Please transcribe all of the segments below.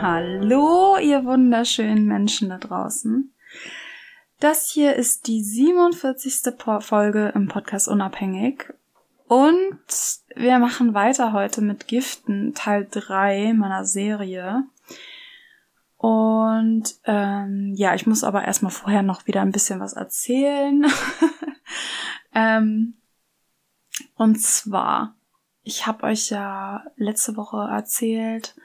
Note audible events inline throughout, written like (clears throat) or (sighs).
Hallo, ihr wunderschönen Menschen da draußen. Das hier ist die 47. Folge im Podcast Unabhängig. Und wir machen weiter heute mit Giften, Teil 3 meiner Serie. Und ähm, ja, ich muss aber erstmal vorher noch wieder ein bisschen was erzählen. (laughs) ähm, und zwar, ich habe euch ja letzte Woche erzählt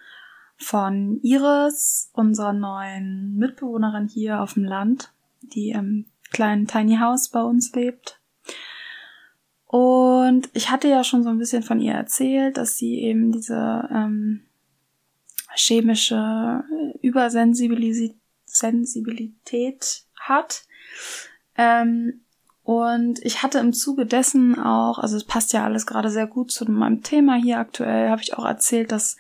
von Iris, unserer neuen Mitbewohnerin hier auf dem Land die im kleinen Tiny House bei uns lebt. Und ich hatte ja schon so ein bisschen von ihr erzählt, dass sie eben diese ähm, chemische Übersensibilität hat. Ähm, und ich hatte im Zuge dessen auch, also es passt ja alles gerade sehr gut zu meinem Thema hier aktuell, habe ich auch erzählt, dass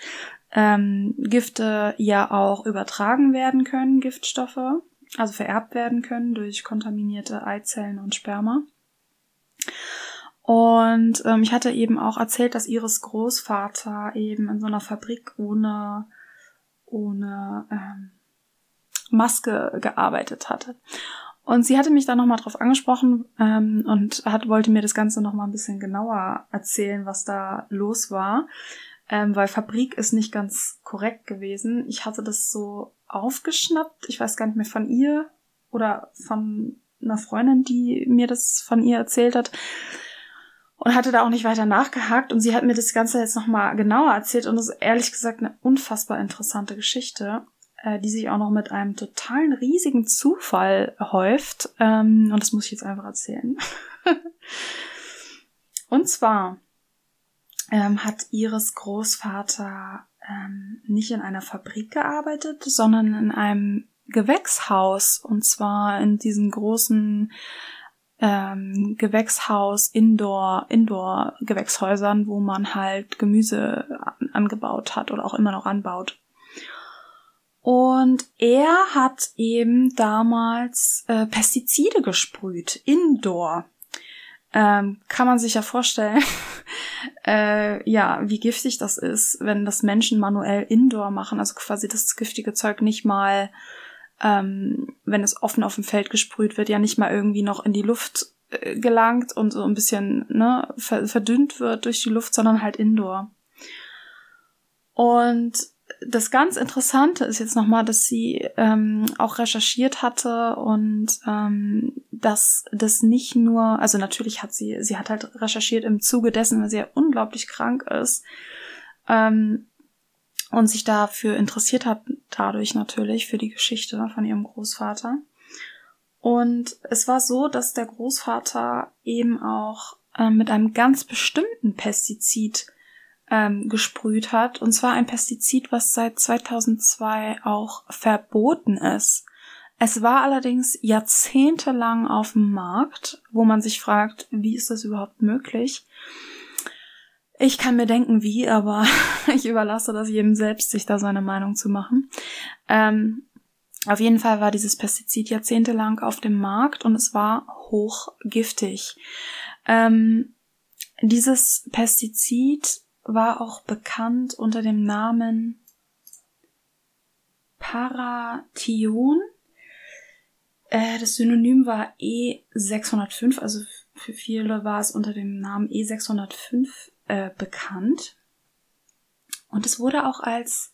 ähm, Gifte ja auch übertragen werden können, Giftstoffe also vererbt werden können durch kontaminierte Eizellen und Sperma. Und ähm, ich hatte eben auch erzählt, dass ihres Großvater eben in so einer Fabrik ohne, ohne ähm, Maske gearbeitet hatte. Und sie hatte mich da nochmal drauf angesprochen ähm, und hat, wollte mir das Ganze nochmal ein bisschen genauer erzählen, was da los war. Ähm, weil Fabrik ist nicht ganz korrekt gewesen. Ich hatte das so aufgeschnappt. Ich weiß gar nicht mehr von ihr oder von einer Freundin, die mir das von ihr erzählt hat. Und hatte da auch nicht weiter nachgehakt. Und sie hat mir das Ganze jetzt nochmal genauer erzählt. Und das ist ehrlich gesagt eine unfassbar interessante Geschichte, äh, die sich auch noch mit einem totalen riesigen Zufall häuft. Ähm, und das muss ich jetzt einfach erzählen. (laughs) und zwar ähm, hat ihres Großvater ähm, nicht in einer Fabrik gearbeitet, sondern in einem Gewächshaus und zwar in diesen großen ähm, Gewächshaus, Indoor, Indoor Gewächshäusern, wo man halt Gemüse angebaut hat oder auch immer noch anbaut. Und er hat eben damals äh, Pestizide gesprüht, Indoor ähm, kann man sich ja vorstellen, (laughs) äh, ja, wie giftig das ist, wenn das Menschen manuell indoor machen, also quasi das giftige Zeug nicht mal, ähm, wenn es offen auf dem Feld gesprüht wird, ja nicht mal irgendwie noch in die Luft äh, gelangt und so ein bisschen ne, verdünnt wird durch die Luft, sondern halt indoor. Und das ganz Interessante ist jetzt nochmal, dass sie ähm, auch recherchiert hatte und ähm, dass das nicht nur, also natürlich hat sie, sie hat halt recherchiert im Zuge dessen, weil sie ja unglaublich krank ist ähm, und sich dafür interessiert hat, dadurch natürlich für die Geschichte von ihrem Großvater. Und es war so, dass der Großvater eben auch äh, mit einem ganz bestimmten Pestizid ähm, gesprüht hat. Und zwar ein Pestizid, was seit 2002 auch verboten ist. Es war allerdings jahrzehntelang auf dem Markt, wo man sich fragt, wie ist das überhaupt möglich? Ich kann mir denken, wie, aber (laughs) ich überlasse das jedem selbst, sich da seine Meinung zu machen. Ähm, auf jeden Fall war dieses Pestizid jahrzehntelang auf dem Markt und es war hochgiftig. Ähm, dieses Pestizid war auch bekannt unter dem Namen Paration. Äh, das Synonym war E605, also für viele war es unter dem Namen E605 äh, bekannt. Und es wurde auch als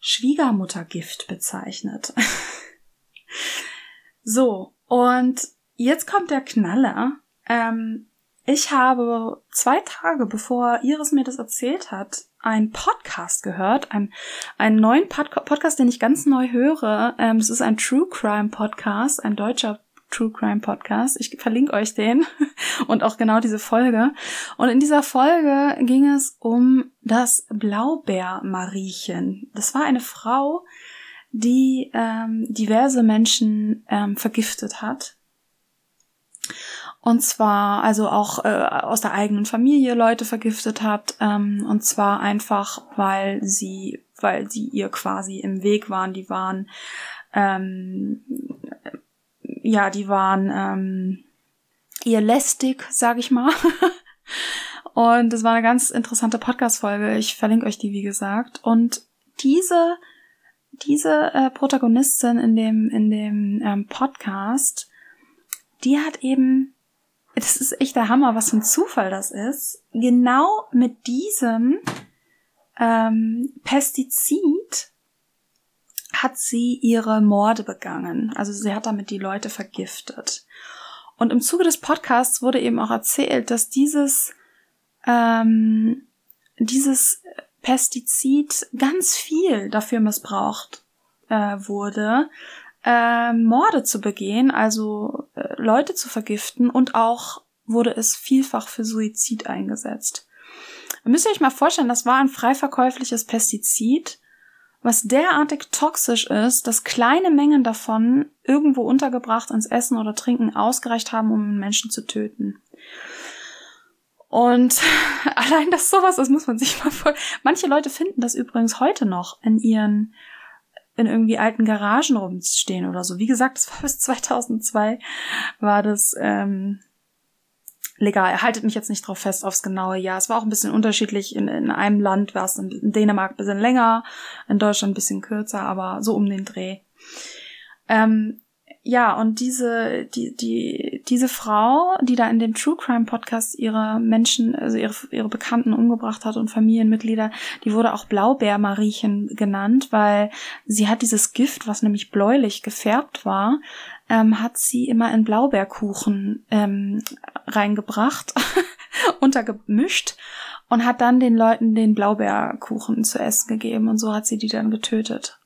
Schwiegermuttergift bezeichnet. (laughs) so, und jetzt kommt der Knaller. Ähm, ich habe zwei Tage bevor Iris mir das erzählt hat, einen Podcast gehört, einen, einen neuen Pod Podcast, den ich ganz neu höre. Ähm, es ist ein True Crime Podcast, ein deutscher True Crime Podcast. Ich verlinke euch den (laughs) und auch genau diese Folge. Und in dieser Folge ging es um das Blaubeermariechen. Das war eine Frau, die ähm, diverse Menschen ähm, vergiftet hat. Und zwar, also auch äh, aus der eigenen Familie Leute vergiftet hat. Ähm, und zwar einfach, weil sie, weil sie ihr quasi im Weg waren. Die waren ähm, ja, die waren ähm, ihr lästig, sag ich mal. (laughs) und es war eine ganz interessante Podcast-Folge. Ich verlinke euch die, wie gesagt. Und diese, diese äh, Protagonistin in dem, in dem ähm, Podcast, die hat eben, das ist echt der Hammer, was für ein Zufall das ist, genau mit diesem ähm, Pestizid hat sie ihre Morde begangen. Also sie hat damit die Leute vergiftet. Und im Zuge des Podcasts wurde eben auch erzählt, dass dieses, ähm, dieses Pestizid ganz viel dafür missbraucht äh, wurde, äh, Morde zu begehen, also äh, Leute zu vergiften und auch wurde es vielfach für Suizid eingesetzt. Müsst ihr euch mal vorstellen, das war ein frei verkäufliches Pestizid, was derartig toxisch ist, dass kleine Mengen davon irgendwo untergebracht ins Essen oder Trinken ausgereicht haben, um einen Menschen zu töten. Und (laughs) allein das sowas, das muss man sich mal vor. Manche Leute finden das übrigens heute noch in ihren in irgendwie alten Garagen rumstehen oder so. Wie gesagt, das war bis 2002 war das ähm, legal. Haltet mich jetzt nicht drauf fest aufs genaue Jahr. Es war auch ein bisschen unterschiedlich. In, in einem Land war es in Dänemark ein bisschen länger, in Deutschland ein bisschen kürzer, aber so um den Dreh. Ähm, ja, und diese, die, die, diese Frau, die da in dem True Crime Podcast ihre Menschen, also ihre, ihre Bekannten umgebracht hat und Familienmitglieder, die wurde auch Blaubeermariechen genannt, weil sie hat dieses Gift, was nämlich bläulich gefärbt war, ähm, hat sie immer in Blaubeerkuchen ähm, reingebracht, (laughs) untergemischt und hat dann den Leuten den Blaubeerkuchen zu essen gegeben und so hat sie die dann getötet.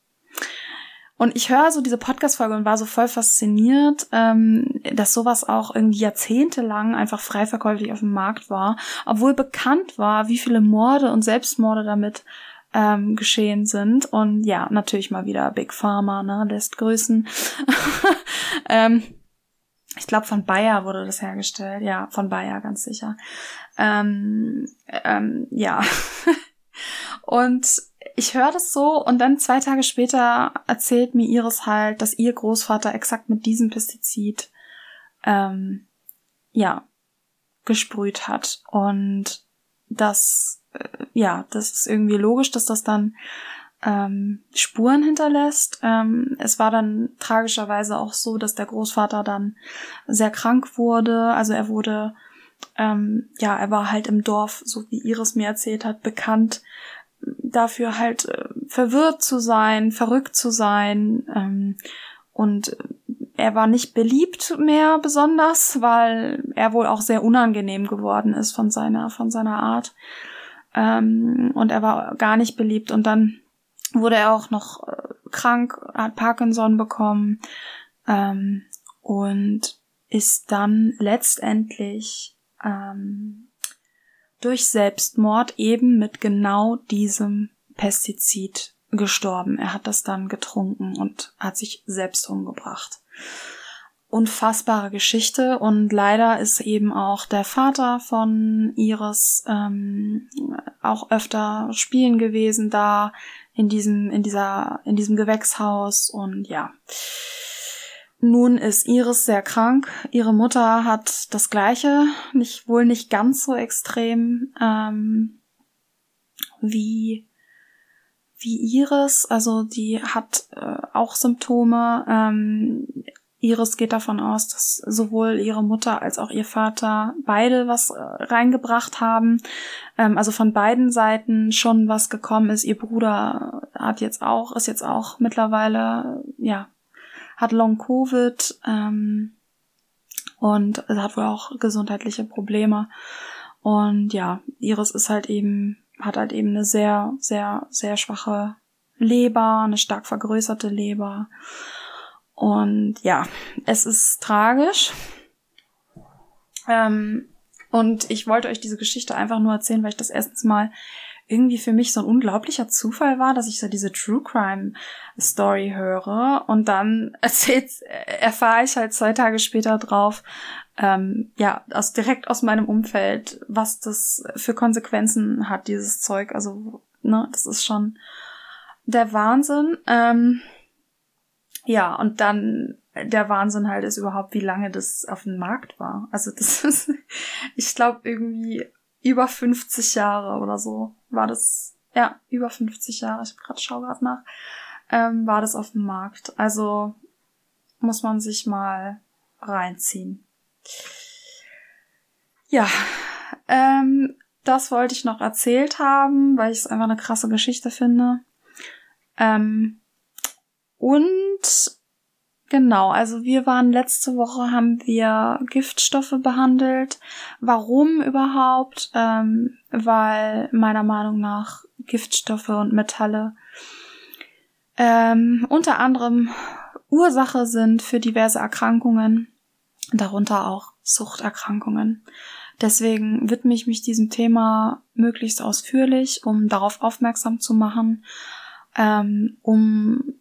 Und ich höre so diese Podcast-Folge und war so voll fasziniert, ähm, dass sowas auch irgendwie jahrzehntelang einfach frei verkäuflich auf dem Markt war, obwohl bekannt war, wie viele Morde und Selbstmorde damit ähm, geschehen sind. Und ja, natürlich mal wieder Big Pharma, ne, lässt grüßen. (laughs) ähm, ich glaube, von Bayer wurde das hergestellt. Ja, von Bayer, ganz sicher. Ähm, ähm, ja. (laughs) und ich höre das so und dann zwei Tage später erzählt mir Iris halt, dass ihr Großvater exakt mit diesem Pestizid ähm, ja gesprüht hat und das äh, ja das ist irgendwie logisch, dass das dann ähm, Spuren hinterlässt. Ähm, es war dann tragischerweise auch so, dass der Großvater dann sehr krank wurde. Also er wurde ähm, ja, er war halt im Dorf, so wie Iris mir erzählt hat, bekannt dafür halt äh, verwirrt zu sein, verrückt zu sein. Ähm, und er war nicht beliebt mehr besonders, weil er wohl auch sehr unangenehm geworden ist von seiner, von seiner Art. Ähm, und er war gar nicht beliebt. Und dann wurde er auch noch äh, krank, hat Parkinson bekommen ähm, und ist dann letztendlich ähm, durch Selbstmord eben mit genau diesem Pestizid gestorben. Er hat das dann getrunken und hat sich selbst umgebracht. Unfassbare Geschichte und leider ist eben auch der Vater von Iris ähm, auch öfter spielen gewesen da in diesem in dieser in diesem Gewächshaus und ja nun ist Iris sehr krank. Ihre Mutter hat das Gleiche, nicht wohl nicht ganz so extrem ähm, wie wie Iris. Also die hat äh, auch Symptome. Ähm, Iris geht davon aus, dass sowohl ihre Mutter als auch ihr Vater beide was äh, reingebracht haben. Ähm, also von beiden Seiten schon was gekommen ist. Ihr Bruder hat jetzt auch, ist jetzt auch mittlerweile, ja, hat Long Covid ähm, und hat wohl auch gesundheitliche Probleme. Und ja, Iris ist halt eben, hat halt eben eine sehr, sehr, sehr schwache Leber, eine stark vergrößerte Leber. Und ja, es ist tragisch. Ähm, und ich wollte euch diese Geschichte einfach nur erzählen, weil ich das erstens mal irgendwie für mich so ein unglaublicher Zufall war, dass ich so diese True Crime Story höre und dann (laughs) erzählt, erfahre ich halt zwei Tage später drauf, ähm, ja, aus, direkt aus meinem Umfeld, was das für Konsequenzen hat, dieses Zeug. Also, ne, das ist schon der Wahnsinn. Ähm, ja, und dann der Wahnsinn halt ist überhaupt, wie lange das auf dem Markt war. Also (laughs) das ist, ich glaube, irgendwie über 50 Jahre oder so war das. Ja, über 50 Jahre. Ich gerade schau gerade nach. Ähm, war das auf dem Markt. Also muss man sich mal reinziehen. Ja, ähm, das wollte ich noch erzählt haben, weil ich es einfach eine krasse Geschichte finde. Ähm, und genau, also wir waren letzte Woche, haben wir Giftstoffe behandelt. Warum überhaupt? Ähm, weil meiner Meinung nach Giftstoffe und Metalle ähm, unter anderem Ursache sind für diverse Erkrankungen, darunter auch Suchterkrankungen. Deswegen widme ich mich diesem Thema möglichst ausführlich, um darauf aufmerksam zu machen ähm, um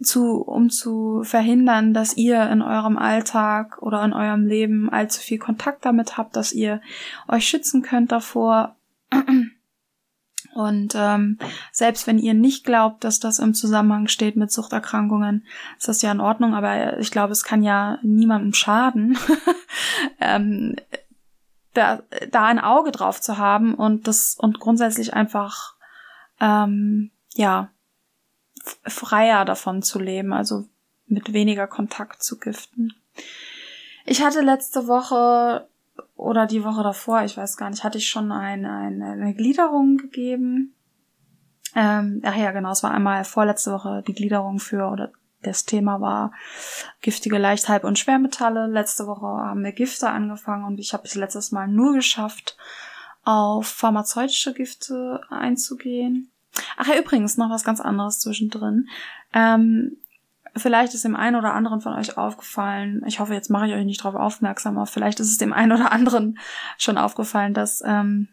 zu, um zu verhindern, dass ihr in eurem Alltag oder in eurem Leben allzu viel Kontakt damit habt, dass ihr euch schützen könnt davor. (clears throat) Und ähm, selbst wenn ihr nicht glaubt, dass das im Zusammenhang steht mit Suchterkrankungen, ist das ja in Ordnung, aber ich glaube, es kann ja niemandem schaden, (laughs) ähm, da, da ein Auge drauf zu haben und das und grundsätzlich einfach ähm, ja, freier davon zu leben, also mit weniger Kontakt zu Giften. Ich hatte letzte Woche oder die Woche davor, ich weiß gar nicht, hatte ich schon eine, eine, eine Gliederung gegeben. Ähm, ach ja, genau, es war einmal vorletzte Woche die Gliederung für, oder das Thema war giftige Leicht-, Halb- und Schwermetalle. Letzte Woche haben wir Gifte angefangen und ich habe es letztes Mal nur geschafft, auf pharmazeutische Gifte einzugehen. Ach ja, übrigens noch was ganz anderes zwischendrin. Ähm, vielleicht ist dem einen oder anderen von euch aufgefallen, ich hoffe, jetzt mache ich euch nicht darauf aufmerksam, aber vielleicht ist es dem einen oder anderen schon aufgefallen, dass ähm,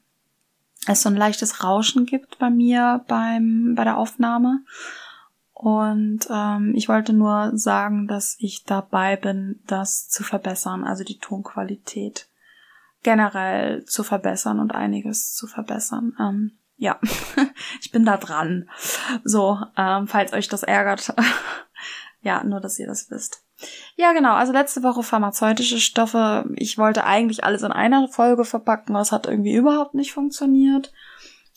es so ein leichtes Rauschen gibt bei mir beim bei der Aufnahme. Und ähm, ich wollte nur sagen, dass ich dabei bin, das zu verbessern, also die Tonqualität generell zu verbessern und einiges zu verbessern. Ähm, ja, (laughs) ich bin da dran. So, ähm, falls euch das ärgert. (laughs) ja, nur, dass ihr das wisst. Ja, genau. Also letzte Woche pharmazeutische Stoffe. Ich wollte eigentlich alles in einer Folge verpacken, aber es hat irgendwie überhaupt nicht funktioniert.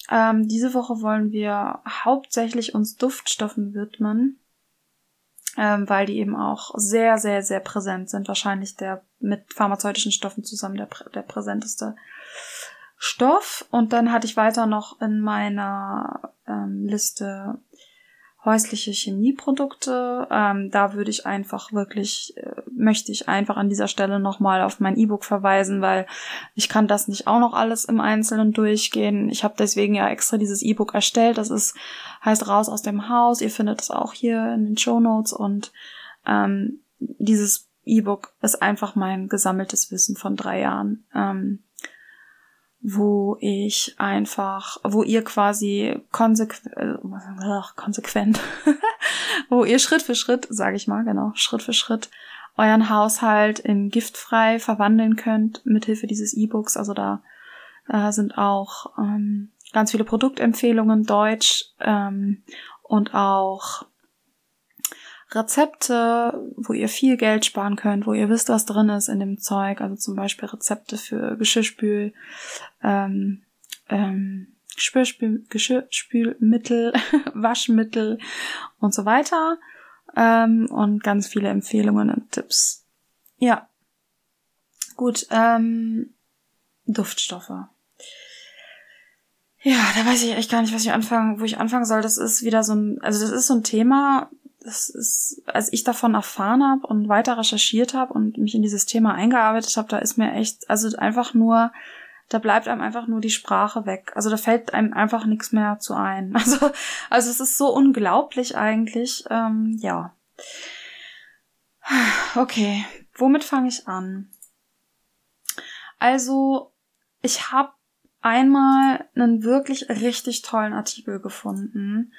Ähm, diese Woche wollen wir hauptsächlich uns Duftstoffen widmen, ähm, weil die eben auch sehr, sehr, sehr präsent sind. Wahrscheinlich der mit pharmazeutischen Stoffen zusammen der, der präsenteste Stoff und dann hatte ich weiter noch in meiner ähm, Liste häusliche Chemieprodukte. Ähm, da würde ich einfach wirklich, äh, möchte ich einfach an dieser Stelle nochmal auf mein E-Book verweisen, weil ich kann das nicht auch noch alles im Einzelnen durchgehen. Ich habe deswegen ja extra dieses E-Book erstellt. Das ist, heißt raus aus dem Haus. Ihr findet es auch hier in den Show Notes und ähm, dieses E-Book ist einfach mein gesammeltes Wissen von drei Jahren. Ähm, wo ich einfach, wo ihr quasi konsequ äh, konsequent, (laughs) wo ihr Schritt für Schritt, sage ich mal, genau, Schritt für Schritt euren Haushalt in giftfrei verwandeln könnt mithilfe dieses E-Books. Also da äh, sind auch ähm, ganz viele Produktempfehlungen deutsch ähm, und auch Rezepte, wo ihr viel Geld sparen könnt, wo ihr wisst, was drin ist in dem Zeug. Also zum Beispiel Rezepte für Geschirrspül, ähm, ähm, Geschirrspül, Geschirrspülmittel, (laughs) Waschmittel und so weiter. ähm, und ganz viele Empfehlungen und Tipps. Ja. Gut, ähm, Duftstoffe. Ja, da weiß ich echt gar nicht, was ich anfangen, wo ich anfangen soll. Das ist wieder so ein, also das ist so ein Thema, das ist, als ich davon erfahren habe und weiter recherchiert habe und mich in dieses Thema eingearbeitet habe, da ist mir echt, also einfach nur, da bleibt einem einfach nur die Sprache weg. Also da fällt einem einfach nichts mehr zu ein. (laughs) Also, also es ist so unglaublich eigentlich. Ähm, ja. Okay, womit fange ich an? Also, ich habe einmal einen wirklich richtig tollen Artikel gefunden,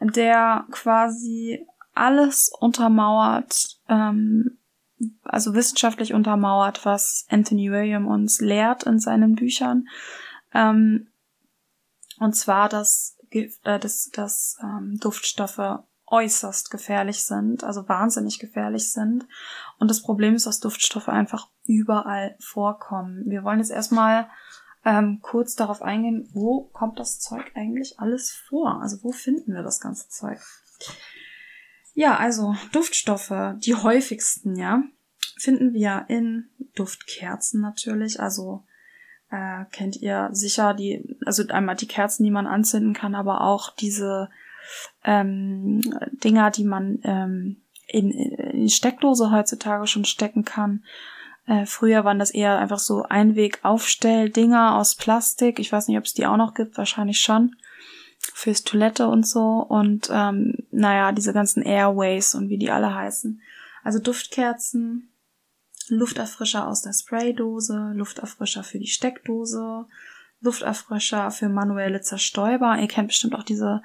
der quasi alles untermauert, ähm, also wissenschaftlich untermauert, was Anthony William uns lehrt in seinen Büchern. Ähm, und zwar, dass, äh, dass, dass ähm, Duftstoffe äußerst gefährlich sind, also wahnsinnig gefährlich sind. Und das Problem ist, dass Duftstoffe einfach überall vorkommen. Wir wollen jetzt erstmal ähm, kurz darauf eingehen, wo kommt das Zeug eigentlich alles vor? Also wo finden wir das ganze Zeug? Ja, also Duftstoffe, die häufigsten, ja, finden wir in Duftkerzen natürlich. Also äh, kennt ihr sicher die, also einmal die Kerzen, die man anzünden kann, aber auch diese ähm, Dinger, die man ähm, in, in Steckdose heutzutage schon stecken kann. Äh, früher waren das eher einfach so Einweg-Aufstell-Dinger aus Plastik. Ich weiß nicht, ob es die auch noch gibt, wahrscheinlich schon fürs Toilette und so und ähm, naja, diese ganzen Airways und wie die alle heißen. Also Duftkerzen, Lufterfrischer aus der Spraydose, Lufterfrischer für die Steckdose, Lufterfrischer für manuelle Zerstäuber. Ihr kennt bestimmt auch diese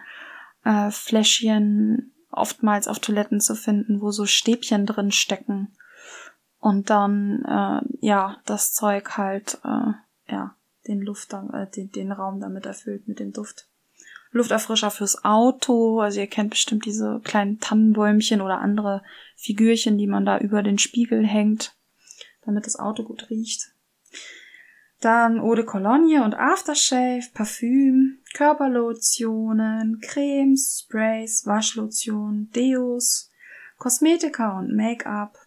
äh, Fläschchen oftmals auf Toiletten zu finden, wo so Stäbchen drin stecken und dann äh, ja das Zeug halt äh, ja den Luft äh, den, den Raum damit erfüllt mit dem Duft. Lufterfrischer fürs Auto. Also ihr kennt bestimmt diese kleinen Tannenbäumchen oder andere Figürchen, die man da über den Spiegel hängt, damit das Auto gut riecht. Dann Eau de Cologne und Aftershave, Parfüm, Körperlotionen, Cremes, Sprays, Waschlotion, Deos, Kosmetika und Make-up,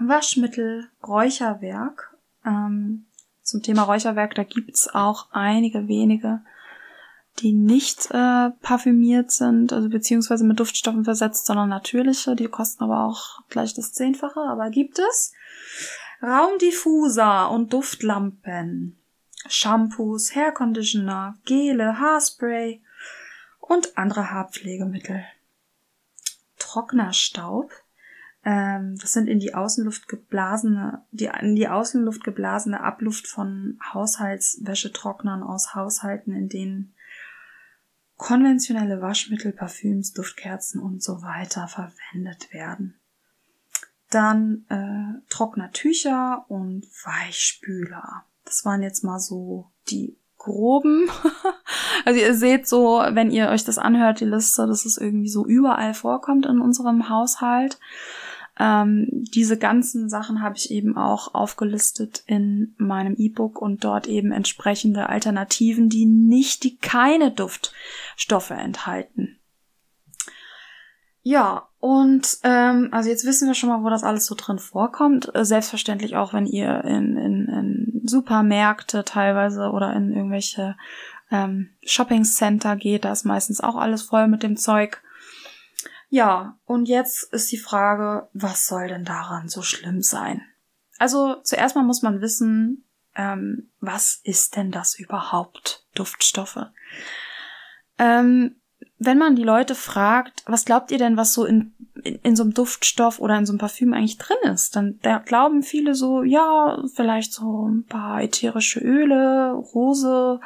Waschmittel, Räucherwerk. Ähm, zum Thema Räucherwerk, da gibt's auch einige wenige die nicht äh, parfümiert sind, also beziehungsweise mit Duftstoffen versetzt, sondern natürliche. Die kosten aber auch gleich das Zehnfache, aber gibt es. Raumdiffuser und Duftlampen, Shampoos, Hairconditioner, Gele, Haarspray und andere Haarpflegemittel. Trocknerstaub, ähm, das sind in die Außenluft geblasene, die in die Außenluft geblasene Abluft von Haushaltswäschetrocknern aus Haushalten, in denen konventionelle Waschmittel, Parfüms, Duftkerzen und so weiter verwendet werden. Dann äh, trockner Tücher und Weichspüler. Das waren jetzt mal so die groben. (laughs) also ihr seht so, wenn ihr euch das anhört, die Liste, dass es irgendwie so überall vorkommt in unserem Haushalt. Ähm, diese ganzen Sachen habe ich eben auch aufgelistet in meinem E-Book und dort eben entsprechende Alternativen, die nicht, die keine Duftstoffe enthalten. Ja, und ähm, also jetzt wissen wir schon mal, wo das alles so drin vorkommt. Äh, selbstverständlich auch, wenn ihr in, in, in Supermärkte teilweise oder in irgendwelche ähm, Shopping Center geht, da ist meistens auch alles voll mit dem Zeug. Ja, und jetzt ist die Frage, was soll denn daran so schlimm sein? Also zuerst mal muss man wissen, ähm, was ist denn das überhaupt, Duftstoffe? Ähm, wenn man die Leute fragt, was glaubt ihr denn, was so in, in, in, so einem Duftstoff oder in so einem Parfüm eigentlich drin ist, dann da glauben viele so, ja, vielleicht so ein paar ätherische Öle, Rose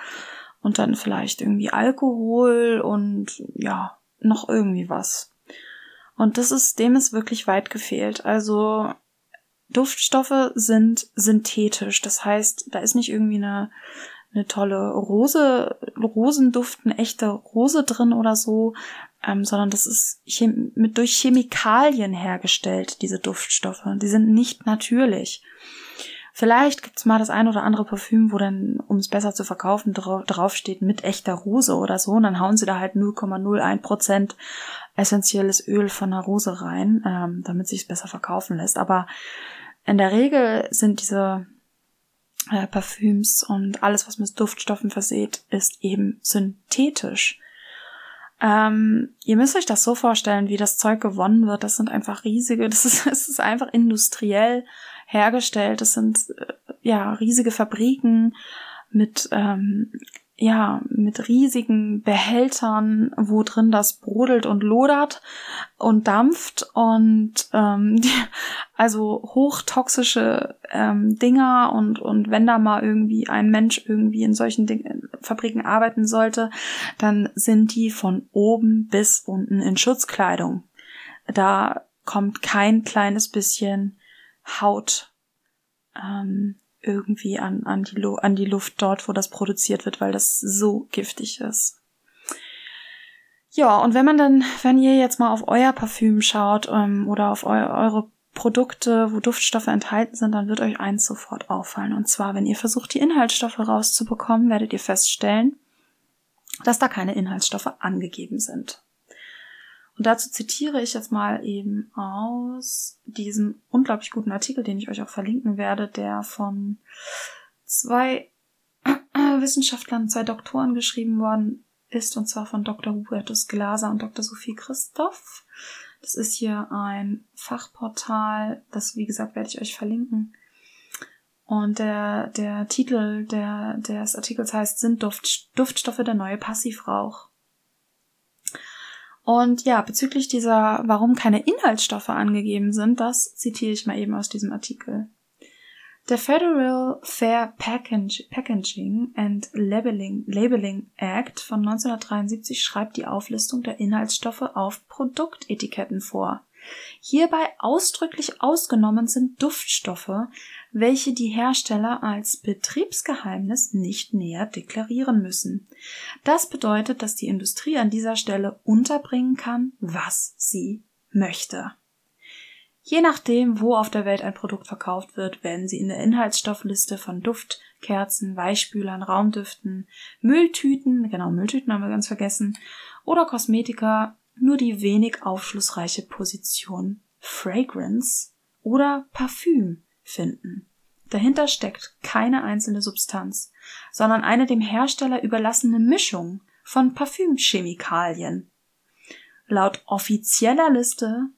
und dann vielleicht irgendwie Alkohol und ja, noch irgendwie was. Und das ist, dem ist wirklich weit gefehlt. Also Duftstoffe sind synthetisch. Das heißt, da ist nicht irgendwie eine, eine tolle Rose, Rosenduft, eine echte Rose drin oder so, ähm, sondern das ist mit durch Chemikalien hergestellt, diese Duftstoffe. Die sind nicht natürlich. Vielleicht gibt's mal das ein oder andere Parfüm, wo dann, um es besser zu verkaufen, draufsteht mit echter Rose oder so. Und dann hauen sie da halt 0,01 Prozent essentielles Öl von einer Rose rein, ähm, damit sich es besser verkaufen lässt. Aber in der Regel sind diese äh, Parfüms und alles, was mit Duftstoffen verseht, ist eben synthetisch. Ähm, ihr müsst euch das so vorstellen, wie das Zeug gewonnen wird. Das sind einfach riesige, (laughs) das ist, es ist einfach industriell hergestellt. Das sind äh, ja riesige Fabriken mit ähm, ja, mit riesigen Behältern, wo drin das brodelt und lodert und dampft und ähm, (laughs) also hochtoxische ähm, Dinger und und wenn da mal irgendwie ein Mensch irgendwie in solchen Ding Fabriken arbeiten sollte, dann sind die von oben bis unten in Schutzkleidung. Da kommt kein kleines bisschen Haut ähm, irgendwie an, an, die, an die Luft dort, wo das produziert wird, weil das so giftig ist. Ja, und wenn man dann, wenn ihr jetzt mal auf euer Parfüm schaut ähm, oder auf eu eure Produkte, wo Duftstoffe enthalten sind, dann wird euch eins sofort auffallen. Und zwar, wenn ihr versucht, die Inhaltsstoffe rauszubekommen, werdet ihr feststellen, dass da keine Inhaltsstoffe angegeben sind. Und dazu zitiere ich jetzt mal eben aus diesem unglaublich guten Artikel, den ich euch auch verlinken werde, der von zwei (clears throat) Wissenschaftlern, zwei Doktoren geschrieben worden ist, und zwar von Dr. Hubertus Glaser und Dr. Sophie Christoph. Das ist hier ein Fachportal, das, wie gesagt, werde ich euch verlinken. Und der, der Titel der, des Artikels heißt, sind Duft, Duftstoffe der neue Passivrauch? Und ja, bezüglich dieser, warum keine Inhaltsstoffe angegeben sind, das zitiere ich mal eben aus diesem Artikel. Der Federal Fair Packaging and Labeling, Labeling Act von 1973 schreibt die Auflistung der Inhaltsstoffe auf Produktetiketten vor. Hierbei ausdrücklich ausgenommen sind Duftstoffe, welche die Hersteller als Betriebsgeheimnis nicht näher deklarieren müssen. Das bedeutet, dass die Industrie an dieser Stelle unterbringen kann, was sie möchte. Je nachdem, wo auf der Welt ein Produkt verkauft wird, werden sie in der Inhaltsstoffliste von Duft, Kerzen, Weichspülern, Raumdüften, Mülltüten, genau Mülltüten haben wir ganz vergessen, oder Kosmetika nur die wenig aufschlussreiche Position Fragrance oder Parfüm finden. Dahinter steckt keine einzelne Substanz, sondern eine dem Hersteller überlassene Mischung von Parfümchemikalien. Laut offizieller Liste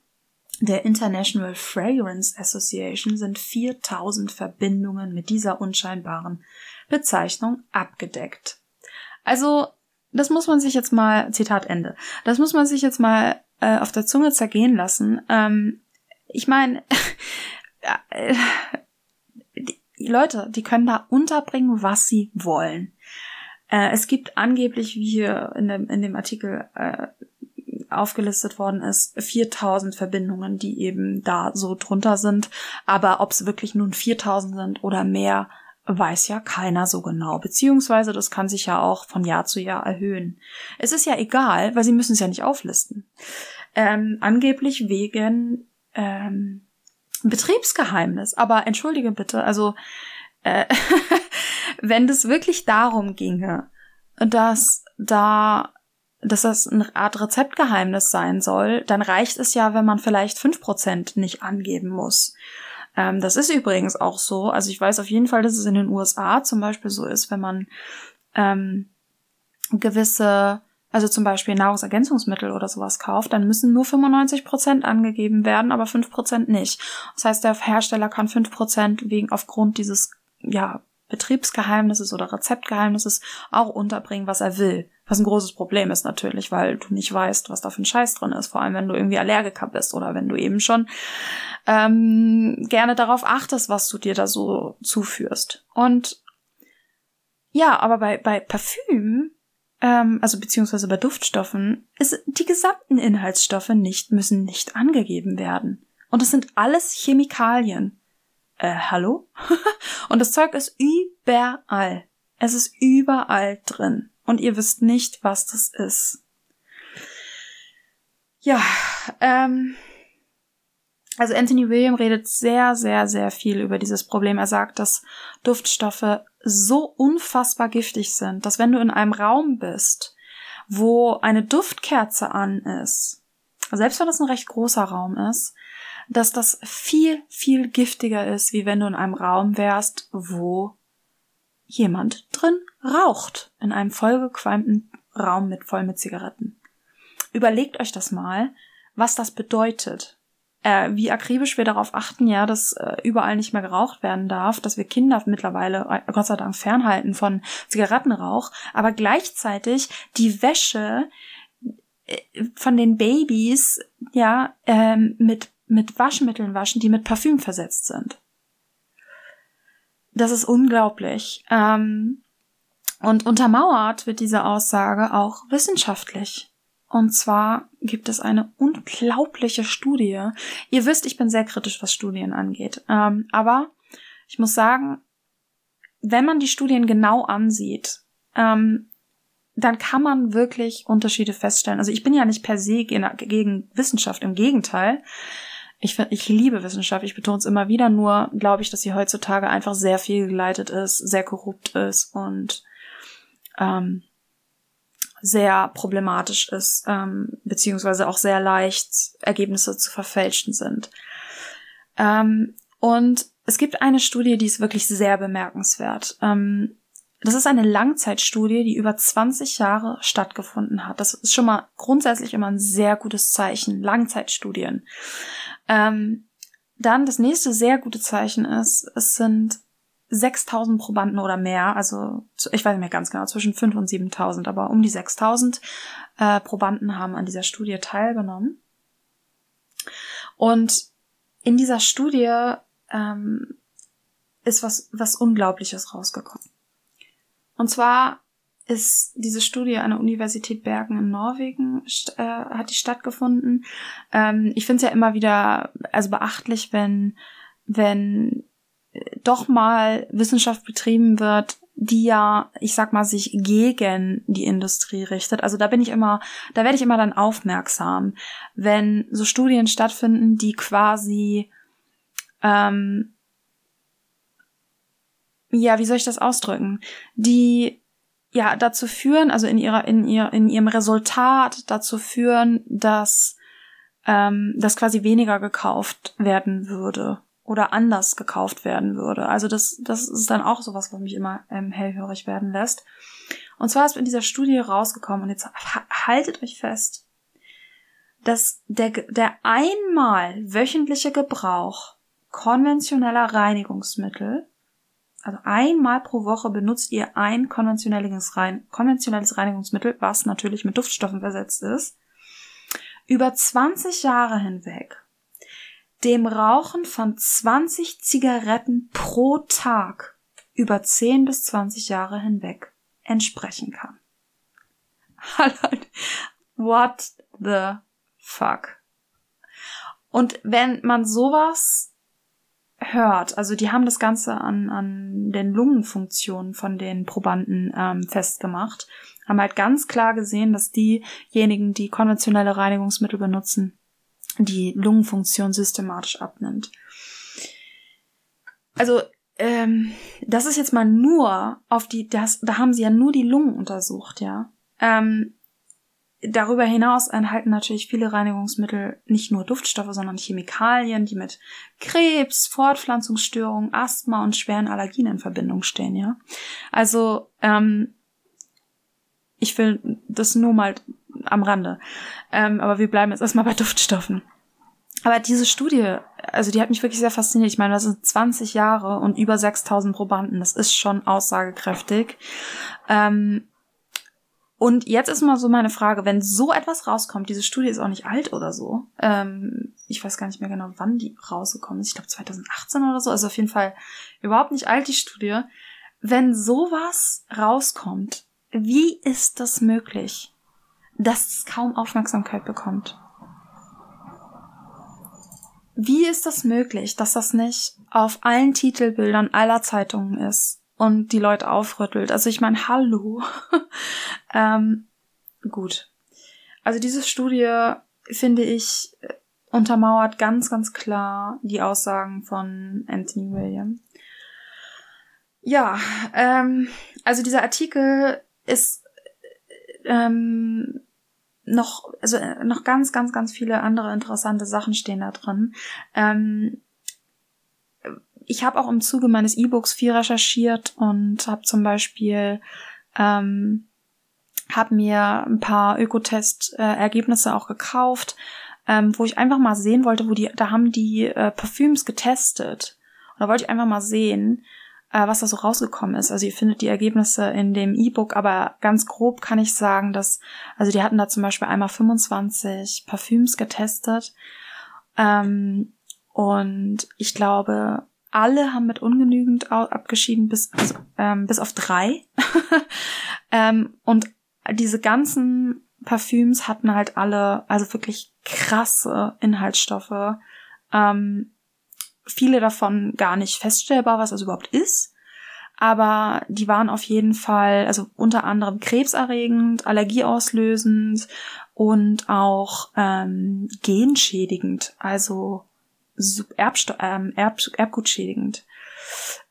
der International Fragrance Association sind 4000 Verbindungen mit dieser unscheinbaren Bezeichnung abgedeckt. Also, das muss man sich jetzt mal, Zitat Ende, das muss man sich jetzt mal äh, auf der Zunge zergehen lassen. Ähm, ich meine, (laughs) die Leute, die können da unterbringen, was sie wollen. Äh, es gibt angeblich, wie hier in dem, in dem Artikel äh, aufgelistet worden ist, 4000 Verbindungen, die eben da so drunter sind. Aber ob es wirklich nun 4000 sind oder mehr, weiß ja keiner so genau. Beziehungsweise das kann sich ja auch von Jahr zu Jahr erhöhen. Es ist ja egal, weil sie müssen es ja nicht auflisten. Ähm, angeblich wegen ähm, Betriebsgeheimnis. Aber entschuldige bitte, also äh, (laughs) wenn es wirklich darum ginge, dass da dass das eine Art Rezeptgeheimnis sein soll, dann reicht es ja, wenn man vielleicht fünf Prozent nicht angeben muss. Ähm, das ist übrigens auch so. Also ich weiß auf jeden Fall, dass es in den USA zum Beispiel so ist, wenn man ähm, gewisse also zum Beispiel Nahrungsergänzungsmittel oder sowas kauft, dann müssen nur 95 Prozent angegeben werden, aber 5 Prozent nicht. Das heißt, der Hersteller kann 5 Prozent wegen aufgrund dieses, ja, Betriebsgeheimnisses oder Rezeptgeheimnisses auch unterbringen, was er will. Was ein großes Problem ist natürlich, weil du nicht weißt, was da für ein Scheiß drin ist. Vor allem, wenn du irgendwie Allergiker bist oder wenn du eben schon ähm, gerne darauf achtest, was du dir da so zuführst. Und ja, aber bei, bei Parfüm ähm, also beziehungsweise bei Duftstoffen, ist die gesamten Inhaltsstoffe nicht, müssen nicht angegeben werden. Und es sind alles Chemikalien. Äh, hallo? (laughs) und das Zeug ist überall. Es ist überall drin. Und ihr wisst nicht, was das ist. Ja, ähm, also Anthony William redet sehr, sehr, sehr viel über dieses Problem. Er sagt, dass Duftstoffe so unfassbar giftig sind, dass wenn du in einem Raum bist, wo eine Duftkerze an ist, selbst wenn das ein recht großer Raum ist, dass das viel, viel giftiger ist, wie wenn du in einem Raum wärst, wo jemand drin raucht. In einem vollgequalmten Raum mit voll mit Zigaretten. Überlegt euch das mal, was das bedeutet. Äh, wie akribisch wir darauf achten, ja, dass äh, überall nicht mehr geraucht werden darf, dass wir Kinder mittlerweile äh, Gott sei Dank fernhalten von Zigarettenrauch, aber gleichzeitig die Wäsche äh, von den Babys ja ähm, mit mit Waschmitteln waschen, die mit Parfüm versetzt sind. Das ist unglaublich. Ähm, und untermauert wird diese Aussage auch wissenschaftlich. Und zwar gibt es eine unglaubliche Studie. Ihr wisst, ich bin sehr kritisch, was Studien angeht. Ähm, aber ich muss sagen, wenn man die Studien genau ansieht, ähm, dann kann man wirklich Unterschiede feststellen. Also ich bin ja nicht per se gegen Wissenschaft, im Gegenteil. Ich, ich liebe Wissenschaft, ich betone es immer wieder, nur glaube ich, dass sie heutzutage einfach sehr viel geleitet ist, sehr korrupt ist und ähm, sehr problematisch ist, ähm, beziehungsweise auch sehr leicht Ergebnisse zu verfälschen sind. Ähm, und es gibt eine Studie, die ist wirklich sehr bemerkenswert. Ähm, das ist eine Langzeitstudie, die über 20 Jahre stattgefunden hat. Das ist schon mal grundsätzlich immer ein sehr gutes Zeichen. Langzeitstudien. Ähm, dann das nächste sehr gute Zeichen ist, es sind 6000 Probanden oder mehr, also ich weiß nicht mehr ganz genau, zwischen 5 und 7000, aber um die 6000 äh, Probanden haben an dieser Studie teilgenommen. Und in dieser Studie ähm, ist was, was Unglaubliches rausgekommen. Und zwar ist diese Studie an der Universität Bergen in Norwegen äh, hat die stattgefunden. Ähm, ich finde es ja immer wieder also beachtlich, wenn wenn doch mal Wissenschaft betrieben wird, die ja, ich sag mal, sich gegen die Industrie richtet. Also da bin ich immer, da werde ich immer dann aufmerksam, wenn so Studien stattfinden, die quasi, ähm, ja, wie soll ich das ausdrücken, die ja dazu führen, also in ihrer, in ihr, in ihrem Resultat dazu führen, dass ähm, dass quasi weniger gekauft werden würde oder anders gekauft werden würde. Also das, das ist dann auch sowas, was mich immer ähm, hellhörig werden lässt. Und zwar ist in dieser Studie rausgekommen, und jetzt haltet euch fest, dass der, der einmal wöchentliche Gebrauch konventioneller Reinigungsmittel, also einmal pro Woche benutzt ihr ein konventionelles, Rein, konventionelles Reinigungsmittel, was natürlich mit Duftstoffen versetzt ist, über 20 Jahre hinweg dem Rauchen von 20 Zigaretten pro Tag über 10 bis 20 Jahre hinweg entsprechen kann. (laughs) What the fuck? Und wenn man sowas hört, also die haben das Ganze an, an den Lungenfunktionen von den Probanden ähm, festgemacht, haben halt ganz klar gesehen, dass diejenigen, die konventionelle Reinigungsmittel benutzen, die Lungenfunktion systematisch abnimmt. Also, ähm, das ist jetzt mal nur auf die, das, da haben sie ja nur die Lungen untersucht, ja. Ähm, darüber hinaus enthalten natürlich viele Reinigungsmittel nicht nur Duftstoffe, sondern Chemikalien, die mit Krebs, Fortpflanzungsstörungen, Asthma und schweren Allergien in Verbindung stehen, ja. Also, ähm, ich will das nur mal am Rande. Ähm, aber wir bleiben jetzt erstmal bei Duftstoffen. Aber diese Studie, also die hat mich wirklich sehr fasziniert. Ich meine, das sind 20 Jahre und über 6000 Probanden. Das ist schon aussagekräftig. Ähm, und jetzt ist mal so meine Frage, wenn so etwas rauskommt, diese Studie ist auch nicht alt oder so. Ähm, ich weiß gar nicht mehr genau, wann die rausgekommen ist. Ich glaube 2018 oder so. Also auf jeden Fall überhaupt nicht alt, die Studie. Wenn sowas rauskommt, wie ist das möglich? dass es kaum Aufmerksamkeit bekommt. Wie ist das möglich, dass das nicht auf allen Titelbildern aller Zeitungen ist und die Leute aufrüttelt? Also ich meine, hallo. (laughs) ähm, gut. Also diese Studie finde ich untermauert ganz, ganz klar die Aussagen von Anthony William. Ja, ähm, also dieser Artikel ist ähm, noch, also äh, noch ganz, ganz, ganz viele andere interessante Sachen stehen da drin. Ähm, ich habe auch im Zuge meines E-Books viel recherchiert und habe zum Beispiel ähm, habe mir ein paar Ökotest-Ergebnisse auch gekauft, ähm, wo ich einfach mal sehen wollte, wo die, da haben die äh, Parfüms getestet. Und da wollte ich einfach mal sehen, was da so rausgekommen ist. Also ihr findet die Ergebnisse in dem E-Book, aber ganz grob kann ich sagen, dass, also die hatten da zum Beispiel einmal 25 Parfüms getestet. Ähm, und ich glaube, alle haben mit ungenügend abgeschieden, bis, also, ähm, bis auf drei. (laughs) ähm, und diese ganzen Parfüms hatten halt alle, also wirklich krasse Inhaltsstoffe. Ähm, viele davon gar nicht feststellbar, was das überhaupt ist. Aber die waren auf jeden Fall, also unter anderem krebserregend, allergieauslösend und auch ähm, genschädigend, also Erbsto ähm, Erb erbgutschädigend.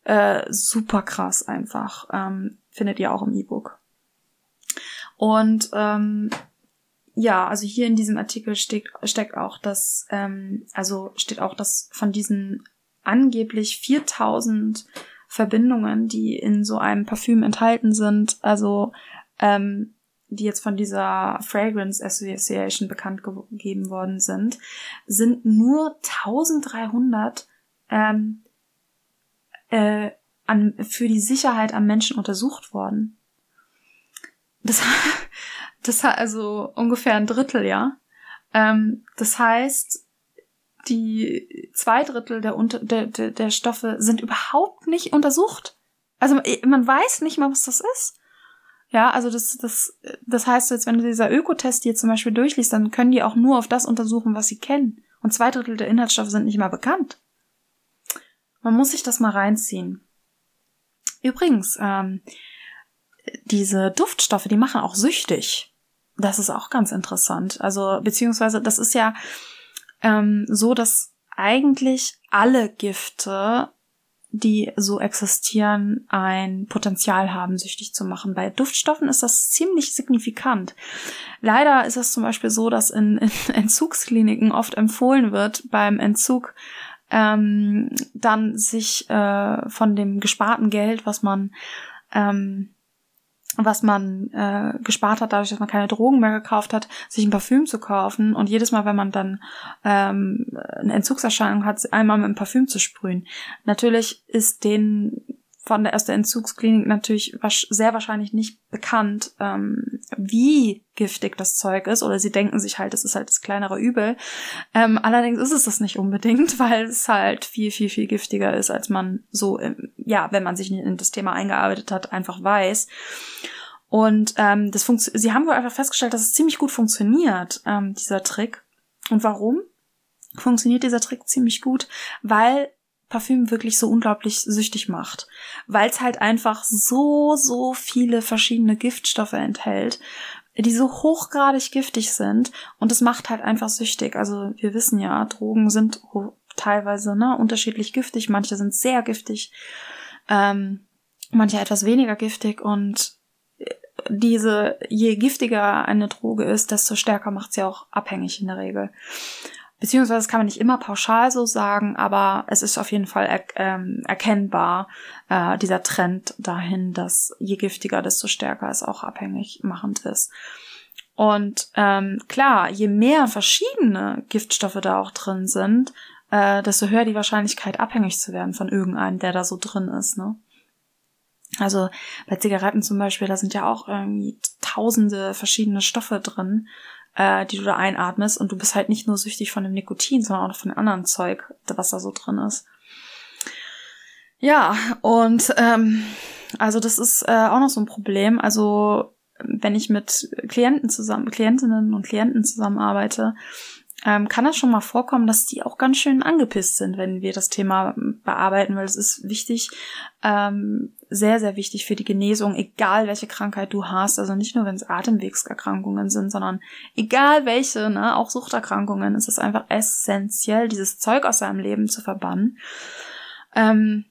Äh, super krass einfach. Ähm, findet ihr auch im E-Book. Und ähm, ja, also hier in diesem Artikel steckt, steckt auch das, ähm, also steht auch, dass von diesen angeblich 4000 Verbindungen, die in so einem Parfüm enthalten sind, also ähm, die jetzt von dieser Fragrance Association bekannt gegeben worden sind, sind nur 1300 ähm, äh, an, für die Sicherheit am Menschen untersucht worden. Das, (laughs) das hat also ungefähr ein Drittel, ja. Ähm, das heißt, die zwei Drittel der, Unter der, der, der Stoffe sind überhaupt nicht untersucht. Also man weiß nicht mal, was das ist. Ja, also das, das, das heißt jetzt, wenn du dieser Ökotest hier zum Beispiel durchliest, dann können die auch nur auf das untersuchen, was sie kennen. Und zwei Drittel der Inhaltsstoffe sind nicht mal bekannt. Man muss sich das mal reinziehen. Übrigens, ähm, diese Duftstoffe, die machen auch süchtig. Das ist auch ganz interessant. Also, beziehungsweise, das ist ja ähm, so, dass eigentlich alle Gifte, die so existieren, ein Potenzial haben, süchtig zu machen. Bei Duftstoffen ist das ziemlich signifikant. Leider ist es zum Beispiel so, dass in, in (laughs) Entzugskliniken oft empfohlen wird, beim Entzug ähm, dann sich äh, von dem gesparten Geld, was man ähm, was man äh, gespart hat, dadurch, dass man keine Drogen mehr gekauft hat, sich ein Parfüm zu kaufen und jedes Mal, wenn man dann ähm, eine Entzugserscheinung hat, einmal mit einem Parfüm zu sprühen. Natürlich ist den von der, aus Entzugsklinik natürlich sehr wahrscheinlich nicht bekannt, ähm, wie giftig das Zeug ist, oder sie denken sich halt, es ist halt das kleinere Übel. Ähm, allerdings ist es das nicht unbedingt, (laughs) weil es halt viel, viel, viel giftiger ist, als man so, ähm, ja, wenn man sich in das Thema eingearbeitet hat, einfach weiß. Und ähm, das sie haben wohl einfach festgestellt, dass es ziemlich gut funktioniert, ähm, dieser Trick. Und warum? Funktioniert dieser Trick ziemlich gut, weil Parfüm wirklich so unglaublich süchtig macht, weil es halt einfach so, so viele verschiedene Giftstoffe enthält, die so hochgradig giftig sind und es macht halt einfach süchtig. Also wir wissen ja, Drogen sind teilweise ne, unterschiedlich giftig, manche sind sehr giftig, ähm, manche etwas weniger giftig und diese, je giftiger eine Droge ist, desto stärker macht sie auch abhängig in der Regel. Beziehungsweise das kann man nicht immer pauschal so sagen, aber es ist auf jeden Fall er, ähm, erkennbar, äh, dieser Trend dahin, dass je giftiger, desto stärker es auch abhängig machend ist. Und ähm, klar, je mehr verschiedene Giftstoffe da auch drin sind, äh, desto höher die Wahrscheinlichkeit, abhängig zu werden von irgendeinem, der da so drin ist. Ne? Also bei Zigaretten zum Beispiel, da sind ja auch irgendwie tausende verschiedene Stoffe drin äh, die du da einatmest und du bist halt nicht nur süchtig von dem Nikotin, sondern auch von dem anderen Zeug, was da so drin ist. Ja, und ähm, also das ist äh, auch noch so ein Problem. Also wenn ich mit Klienten zusammen, Klientinnen und Klienten zusammenarbeite, ähm, kann das schon mal vorkommen, dass die auch ganz schön angepisst sind, wenn wir das Thema bearbeiten, weil es ist wichtig, ähm, sehr, sehr wichtig für die Genesung, egal welche Krankheit du hast. Also nicht nur, wenn es Atemwegserkrankungen sind, sondern egal welche, ne, auch Suchterkrankungen, ist es einfach essentiell, dieses Zeug aus seinem Leben zu verbannen. Ähm,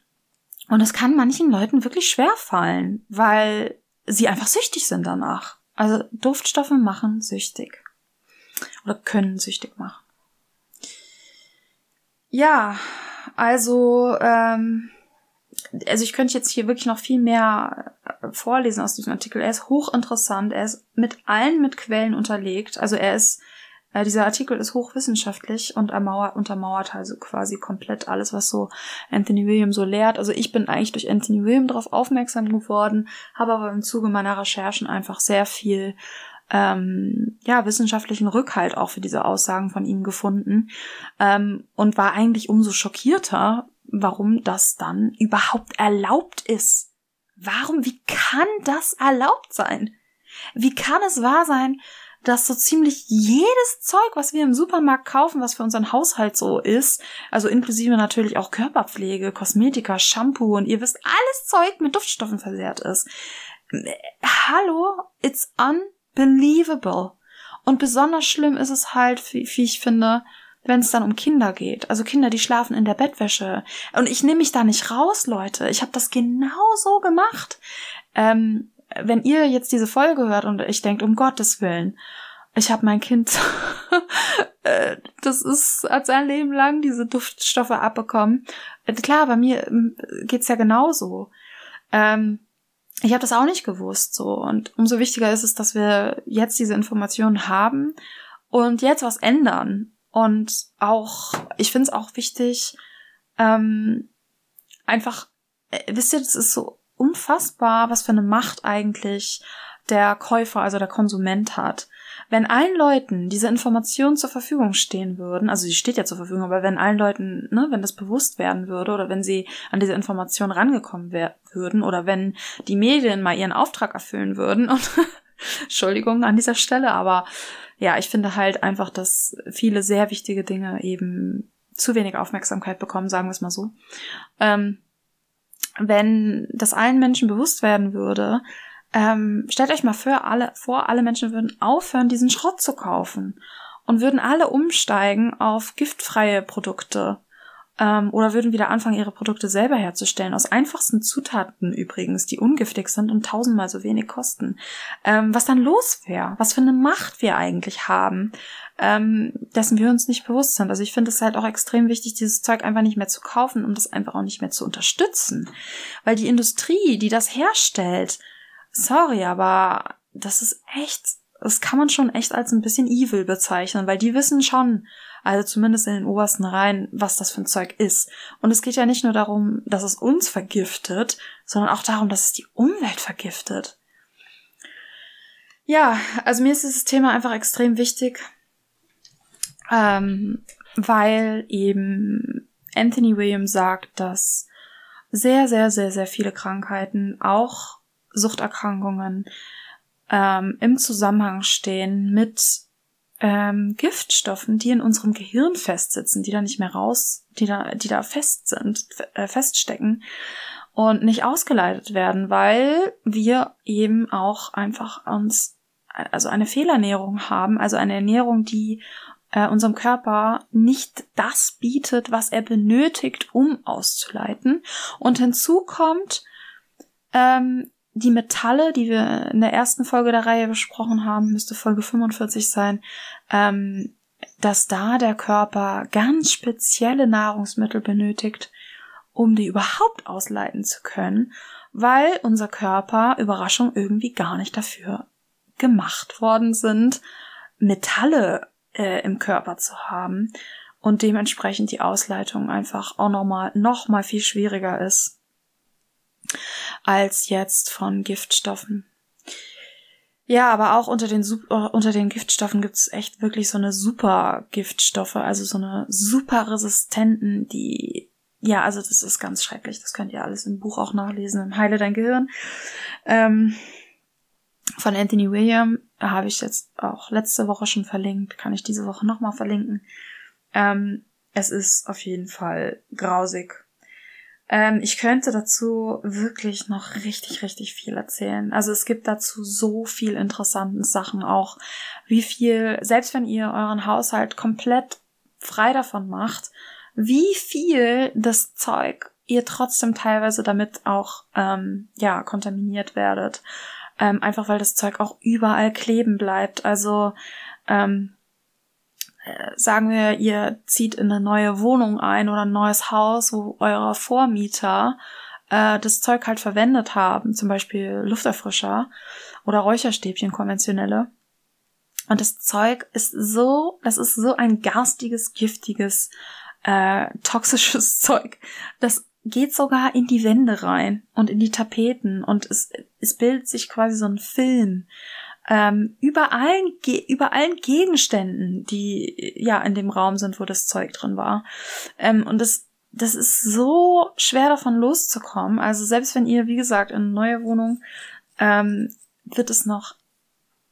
und es kann manchen Leuten wirklich schwer fallen, weil sie einfach süchtig sind danach. Also Duftstoffe machen süchtig. oder können süchtig machen. Ja, also, ähm, also ich könnte jetzt hier wirklich noch viel mehr äh, vorlesen aus diesem Artikel. Er ist hochinteressant, er ist mit allen mit Quellen unterlegt. Also er ist, äh, dieser Artikel ist hochwissenschaftlich und ermauert, untermauert also quasi komplett alles, was so Anthony William so lehrt. Also ich bin eigentlich durch Anthony William darauf aufmerksam geworden, habe aber im Zuge meiner Recherchen einfach sehr viel ähm, ja, wissenschaftlichen Rückhalt auch für diese Aussagen von ihm gefunden ähm, und war eigentlich umso schockierter, warum das dann überhaupt erlaubt ist. Warum, wie kann das erlaubt sein? Wie kann es wahr sein, dass so ziemlich jedes Zeug, was wir im Supermarkt kaufen, was für unseren Haushalt so ist, also inklusive natürlich auch Körperpflege, Kosmetika, Shampoo und ihr wisst, alles Zeug mit Duftstoffen versehrt ist. Hallo, it's un believable. Und besonders schlimm ist es halt, wie, wie ich finde, wenn es dann um Kinder geht. Also Kinder, die schlafen in der Bettwäsche. Und ich nehme mich da nicht raus, Leute. Ich habe das genau so gemacht. Ähm, wenn ihr jetzt diese Folge hört und ich denkt, um Gottes Willen, ich habe mein Kind, (laughs) äh, das ist, hat sein Leben lang diese Duftstoffe abbekommen. Äh, klar, bei mir ähm, geht's ja genauso. Ähm, ich habe das auch nicht gewusst so und umso wichtiger ist es, dass wir jetzt diese Informationen haben und jetzt was ändern und auch ich finde es auch wichtig ähm, einfach äh, wisst ihr, das ist so unfassbar, was für eine Macht eigentlich der Käufer, also der Konsument hat. Wenn allen Leuten diese Informationen zur Verfügung stehen würden, also sie steht ja zur Verfügung, aber wenn allen Leuten, ne, wenn das bewusst werden würde oder wenn sie an diese Informationen rangekommen würden oder wenn die Medien mal ihren Auftrag erfüllen würden und (laughs) Entschuldigung an dieser Stelle, aber ja, ich finde halt einfach, dass viele sehr wichtige Dinge eben zu wenig Aufmerksamkeit bekommen, sagen wir es mal so. Ähm, wenn das allen Menschen bewusst werden würde, ähm, stellt euch mal vor alle, vor, alle Menschen würden aufhören, diesen Schrott zu kaufen und würden alle umsteigen auf giftfreie Produkte ähm, oder würden wieder anfangen, ihre Produkte selber herzustellen. Aus einfachsten Zutaten übrigens, die ungiftig sind und tausendmal so wenig kosten. Ähm, was dann los wäre, was für eine Macht wir eigentlich haben, ähm, dessen wir uns nicht bewusst sind. Also ich finde es halt auch extrem wichtig, dieses Zeug einfach nicht mehr zu kaufen, um das einfach auch nicht mehr zu unterstützen. Weil die Industrie, die das herstellt, sorry, aber das ist echt, das kann man schon echt als ein bisschen evil bezeichnen, weil die wissen schon, also zumindest in den obersten Reihen, was das für ein Zeug ist. Und es geht ja nicht nur darum, dass es uns vergiftet, sondern auch darum, dass es die Umwelt vergiftet. Ja, also mir ist dieses Thema einfach extrem wichtig, ähm, weil eben Anthony Williams sagt, dass sehr, sehr, sehr, sehr viele Krankheiten auch Suchterkrankungen ähm, im Zusammenhang stehen mit ähm, Giftstoffen, die in unserem Gehirn festsitzen, die da nicht mehr raus, die da, die da fest sind, äh, feststecken und nicht ausgeleitet werden, weil wir eben auch einfach uns, also eine Fehlernährung haben, also eine Ernährung, die äh, unserem Körper nicht das bietet, was er benötigt, um auszuleiten. Und hinzu kommt, ähm, die Metalle, die wir in der ersten Folge der Reihe besprochen haben, müsste Folge 45 sein, ähm, dass da der Körper ganz spezielle Nahrungsmittel benötigt, um die überhaupt ausleiten zu können, weil unser Körper, Überraschung, irgendwie gar nicht dafür gemacht worden sind, Metalle äh, im Körper zu haben und dementsprechend die Ausleitung einfach auch nochmal noch mal viel schwieriger ist als jetzt von Giftstoffen. Ja, aber auch unter den, äh, unter den Giftstoffen gibt's echt wirklich so eine super Giftstoffe, also so eine super Resistenten, die, ja, also das ist ganz schrecklich. Das könnt ihr alles im Buch auch nachlesen, im Heile dein Gehirn. Ähm, von Anthony William habe ich jetzt auch letzte Woche schon verlinkt, kann ich diese Woche nochmal verlinken. Ähm, es ist auf jeden Fall grausig ähm, ich könnte dazu wirklich noch richtig, richtig viel erzählen. Also es gibt dazu so viel interessanten Sachen auch. Wie viel, selbst wenn ihr euren Haushalt komplett frei davon macht, wie viel das Zeug ihr trotzdem teilweise damit auch ähm, ja kontaminiert werdet. Ähm, einfach weil das Zeug auch überall kleben bleibt. Also ähm, äh, sagen wir, ihr zieht in eine neue Wohnung ein oder ein neues Haus, wo eure Vormieter äh, das Zeug halt verwendet haben, zum Beispiel Lufterfrischer oder Räucherstäbchen konventionelle. Und das Zeug ist so, das ist so ein garstiges, giftiges, äh, toxisches (laughs) Zeug. Das geht sogar in die Wände rein und in die Tapeten und es, es bildet sich quasi so ein Film ähm, über allen über allen Gegenständen, die ja in dem Raum sind, wo das Zeug drin war. Ähm, und das das ist so schwer davon loszukommen. Also selbst wenn ihr, wie gesagt, in eine neue Wohnung, ähm, wird es noch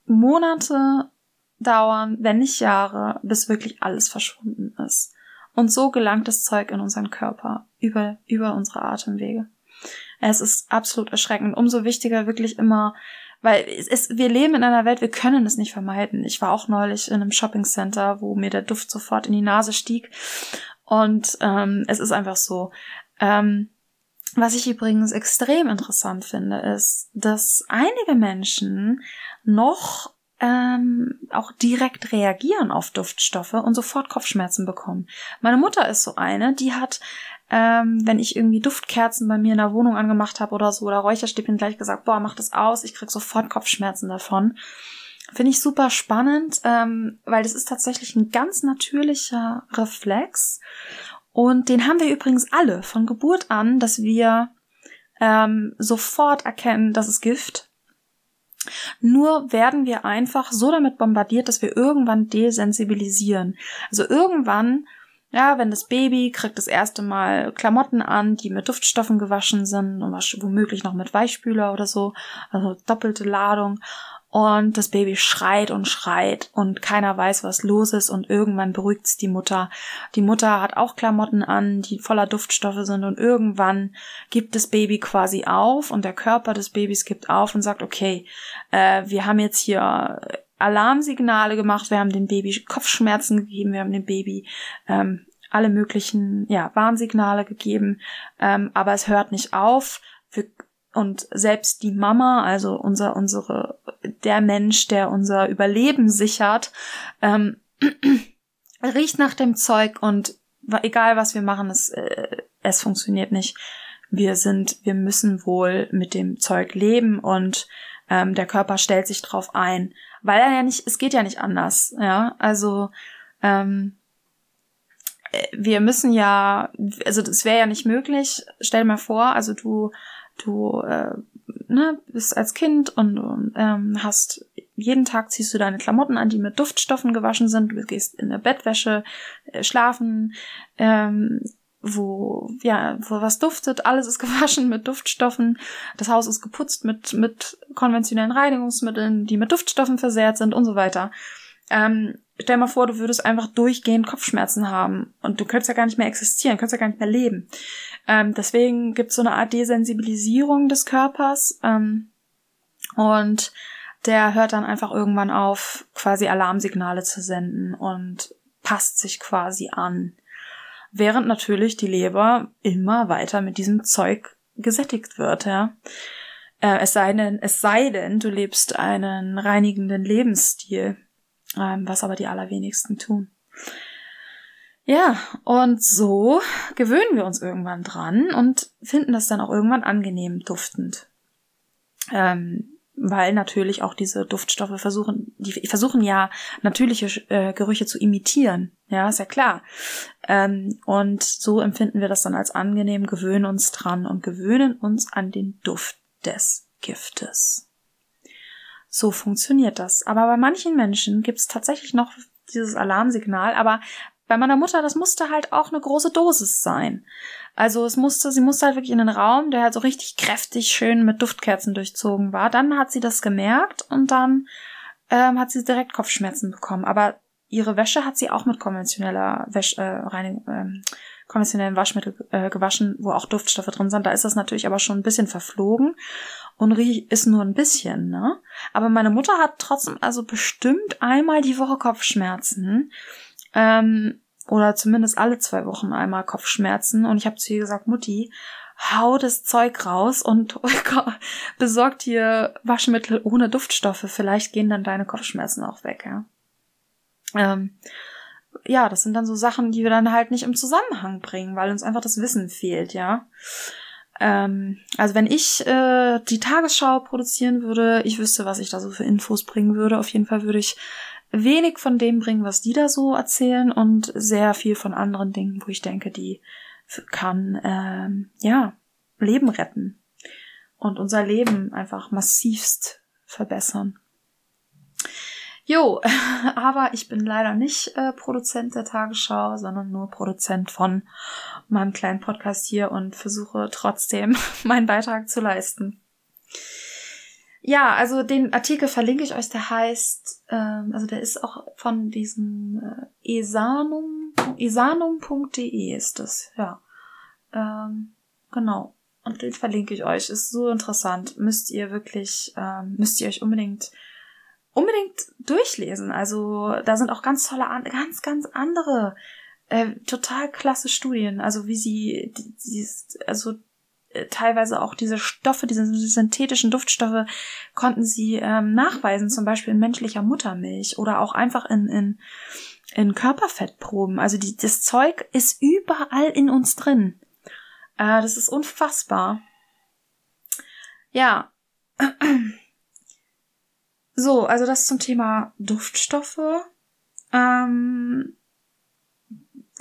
Monate dauern, wenn nicht Jahre, bis wirklich alles verschwunden ist. Und so gelangt das Zeug in unseren Körper über, über unsere Atemwege. Es ist absolut erschreckend. Umso wichtiger wirklich immer, weil es, es, wir leben in einer Welt, wir können es nicht vermeiden. Ich war auch neulich in einem Shoppingcenter, wo mir der Duft sofort in die Nase stieg. Und ähm, es ist einfach so. Ähm, was ich übrigens extrem interessant finde, ist, dass einige Menschen noch ähm, auch direkt reagieren auf Duftstoffe und sofort Kopfschmerzen bekommen. Meine Mutter ist so eine, die hat, ähm, wenn ich irgendwie Duftkerzen bei mir in der Wohnung angemacht habe oder so oder Räucherstäbchen gleich gesagt, boah, mach das aus, ich krieg sofort Kopfschmerzen davon. Finde ich super spannend, ähm, weil das ist tatsächlich ein ganz natürlicher Reflex. Und den haben wir übrigens alle von Geburt an, dass wir ähm, sofort erkennen, das ist Gift nur werden wir einfach so damit bombardiert, dass wir irgendwann desensibilisieren. Also irgendwann, ja, wenn das Baby kriegt das erste Mal Klamotten an, die mit Duftstoffen gewaschen sind und womöglich noch mit Weichspüler oder so, also doppelte Ladung. Und das Baby schreit und schreit und keiner weiß, was los ist. Und irgendwann beruhigt's die Mutter. Die Mutter hat auch Klamotten an, die voller Duftstoffe sind. Und irgendwann gibt das Baby quasi auf und der Körper des Babys gibt auf und sagt, okay, äh, wir haben jetzt hier Alarmsignale gemacht, wir haben dem Baby Kopfschmerzen gegeben, wir haben dem Baby ähm, alle möglichen ja, Warnsignale gegeben, ähm, aber es hört nicht auf. Wir und selbst die Mama, also unser, unsere, der Mensch, der unser Überleben sichert, ähm, (clears throat) riecht nach dem Zeug und egal was wir machen, es, äh, es funktioniert nicht. Wir sind, wir müssen wohl mit dem Zeug leben und ähm, der Körper stellt sich drauf ein, weil er ja nicht, es geht ja nicht anders, ja, also ähm, äh, wir müssen ja, also das wäre ja nicht möglich. Stell dir mal vor, also du du äh, ne, bist als Kind und, und ähm, hast jeden Tag ziehst du deine Klamotten an, die mit Duftstoffen gewaschen sind. Du gehst in der Bettwäsche äh, schlafen, ähm, wo ja wo was duftet. Alles ist (laughs) gewaschen mit Duftstoffen. Das Haus ist geputzt mit mit konventionellen Reinigungsmitteln, die mit Duftstoffen versehrt sind und so weiter. Ähm, stell mal vor, du würdest einfach durchgehend Kopfschmerzen haben und du könntest ja gar nicht mehr existieren, könntest ja gar nicht mehr leben. Ähm, deswegen gibt es so eine Art Desensibilisierung des Körpers ähm, und der hört dann einfach irgendwann auf, quasi Alarmsignale zu senden und passt sich quasi an. Während natürlich die Leber immer weiter mit diesem Zeug gesättigt wird, ja. Äh, es sei denn, es sei denn, du lebst einen reinigenden Lebensstil ähm, was aber die allerwenigsten tun. Ja, und so gewöhnen wir uns irgendwann dran und finden das dann auch irgendwann angenehm duftend. Ähm, weil natürlich auch diese Duftstoffe versuchen, die versuchen ja natürliche äh, Gerüche zu imitieren. Ja, ist ja klar. Ähm, und so empfinden wir das dann als angenehm, gewöhnen uns dran und gewöhnen uns an den Duft des Giftes. So funktioniert das. Aber bei manchen Menschen gibt es tatsächlich noch dieses Alarmsignal, aber bei meiner Mutter, das musste halt auch eine große Dosis sein. Also es musste, sie musste halt wirklich in einen Raum, der halt so richtig kräftig schön mit Duftkerzen durchzogen war. Dann hat sie das gemerkt und dann ähm, hat sie direkt Kopfschmerzen bekommen. Aber ihre Wäsche hat sie auch mit konventioneller Wäsche, äh, Reinigung, ähm, konventionellen Waschmittel äh, gewaschen, wo auch Duftstoffe drin sind. Da ist das natürlich aber schon ein bisschen verflogen und riech ist nur ein bisschen, ne? Aber meine Mutter hat trotzdem also bestimmt einmal die Woche Kopfschmerzen. Ähm, oder zumindest alle zwei Wochen einmal Kopfschmerzen. Und ich habe zu ihr gesagt, Mutti, hau das Zeug raus und (laughs) besorgt dir Waschmittel ohne Duftstoffe. Vielleicht gehen dann deine Kopfschmerzen auch weg, ja. Ähm, ja, das sind dann so Sachen, die wir dann halt nicht im Zusammenhang bringen, weil uns einfach das Wissen fehlt, ja. Ähm, also wenn ich äh, die Tagesschau produzieren würde, ich wüsste, was ich da so für Infos bringen würde. Auf jeden Fall würde ich wenig von dem bringen, was die da so erzählen und sehr viel von anderen Dingen, wo ich denke, die kann ähm, ja Leben retten und unser Leben einfach massivst verbessern. Jo, (laughs) aber ich bin leider nicht äh, Produzent der Tagesschau, sondern nur Produzent von meinem kleinen Podcast hier und versuche trotzdem (laughs) meinen Beitrag zu leisten. Ja, also den Artikel verlinke ich euch, der heißt, ähm, also der ist auch von diesem äh, esanum, esanum.de ist es, ja. Ähm, genau. Und den verlinke ich euch. Ist so interessant. Müsst ihr wirklich, ähm, müsst ihr euch unbedingt unbedingt durchlesen. Also da sind auch ganz tolle, ganz, ganz andere, äh, total klasse Studien. Also wie sie, die, also äh, teilweise auch diese Stoffe, diese synthetischen Duftstoffe konnten sie ähm, nachweisen, zum Beispiel in menschlicher Muttermilch oder auch einfach in, in, in Körperfettproben. Also die, das Zeug ist überall in uns drin. Äh, das ist unfassbar. Ja. (clears throat) So, also das zum Thema Duftstoffe. Ähm,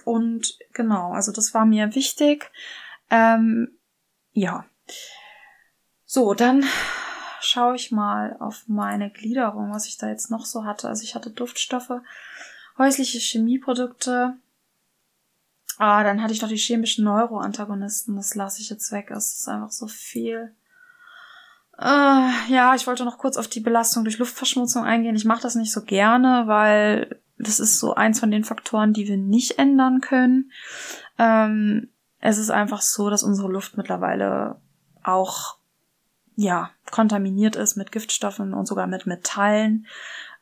und genau, also das war mir wichtig. Ähm, ja. So, dann schaue ich mal auf meine Gliederung, was ich da jetzt noch so hatte. Also ich hatte Duftstoffe, häusliche Chemieprodukte. Ah, dann hatte ich noch die chemischen Neuroantagonisten. Das lasse ich jetzt weg. Es ist einfach so viel. Äh, ja, ich wollte noch kurz auf die Belastung durch Luftverschmutzung eingehen. Ich mache das nicht so gerne, weil das ist so eins von den Faktoren, die wir nicht ändern können. Ähm, es ist einfach so, dass unsere Luft mittlerweile auch ja kontaminiert ist mit Giftstoffen und sogar mit Metallen.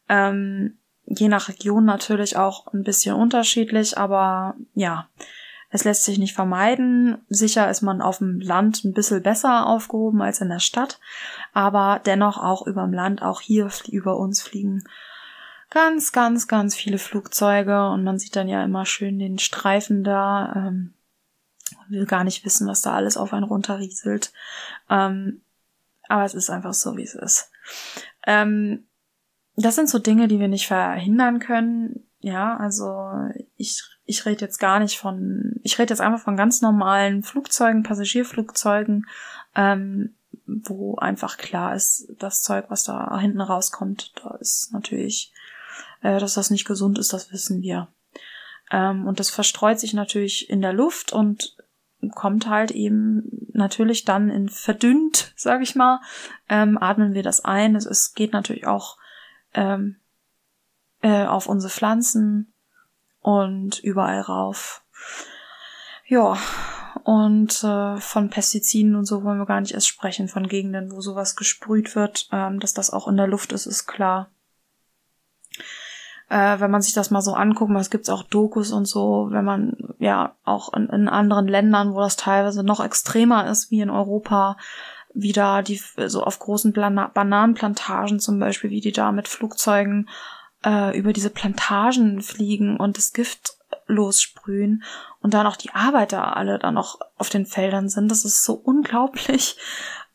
Ähm, je nach Region natürlich auch ein bisschen unterschiedlich, aber ja, es lässt sich nicht vermeiden. Sicher ist man auf dem Land ein bisschen besser aufgehoben als in der Stadt, aber dennoch auch über dem Land, auch hier über uns fliegen ganz, ganz, ganz viele Flugzeuge und man sieht dann ja immer schön den Streifen da. Ähm, will gar nicht wissen, was da alles auf einen runterrieselt. Ähm, aber es ist einfach so, wie es ist. Ähm, das sind so Dinge, die wir nicht verhindern können. Ja, also ich, ich rede jetzt gar nicht von, ich rede jetzt einfach von ganz normalen Flugzeugen, Passagierflugzeugen, ähm, wo einfach klar ist, das Zeug, was da hinten rauskommt, da ist natürlich, äh, dass das nicht gesund ist, das wissen wir. Ähm, und das verstreut sich natürlich in der Luft und kommt halt eben natürlich dann in verdünnt, sage ich mal, ähm, atmen wir das ein. Es, es geht natürlich auch ähm, äh, auf unsere Pflanzen und überall rauf. Ja, und äh, von Pestiziden und so wollen wir gar nicht erst sprechen, von Gegenden, wo sowas gesprüht wird, ähm, dass das auch in der Luft ist, ist klar. Äh, wenn man sich das mal so anguckt, es gibt auch Dokus und so, wenn man ja auch in, in anderen Ländern, wo das teilweise noch extremer ist wie in Europa, wie da die so auf großen Plan Bananenplantagen zum Beispiel, wie die da mit Flugzeugen äh, über diese Plantagen fliegen und das Gift lossprühen und dann auch die Arbeiter alle dann noch auf den Feldern sind. Das ist so unglaublich.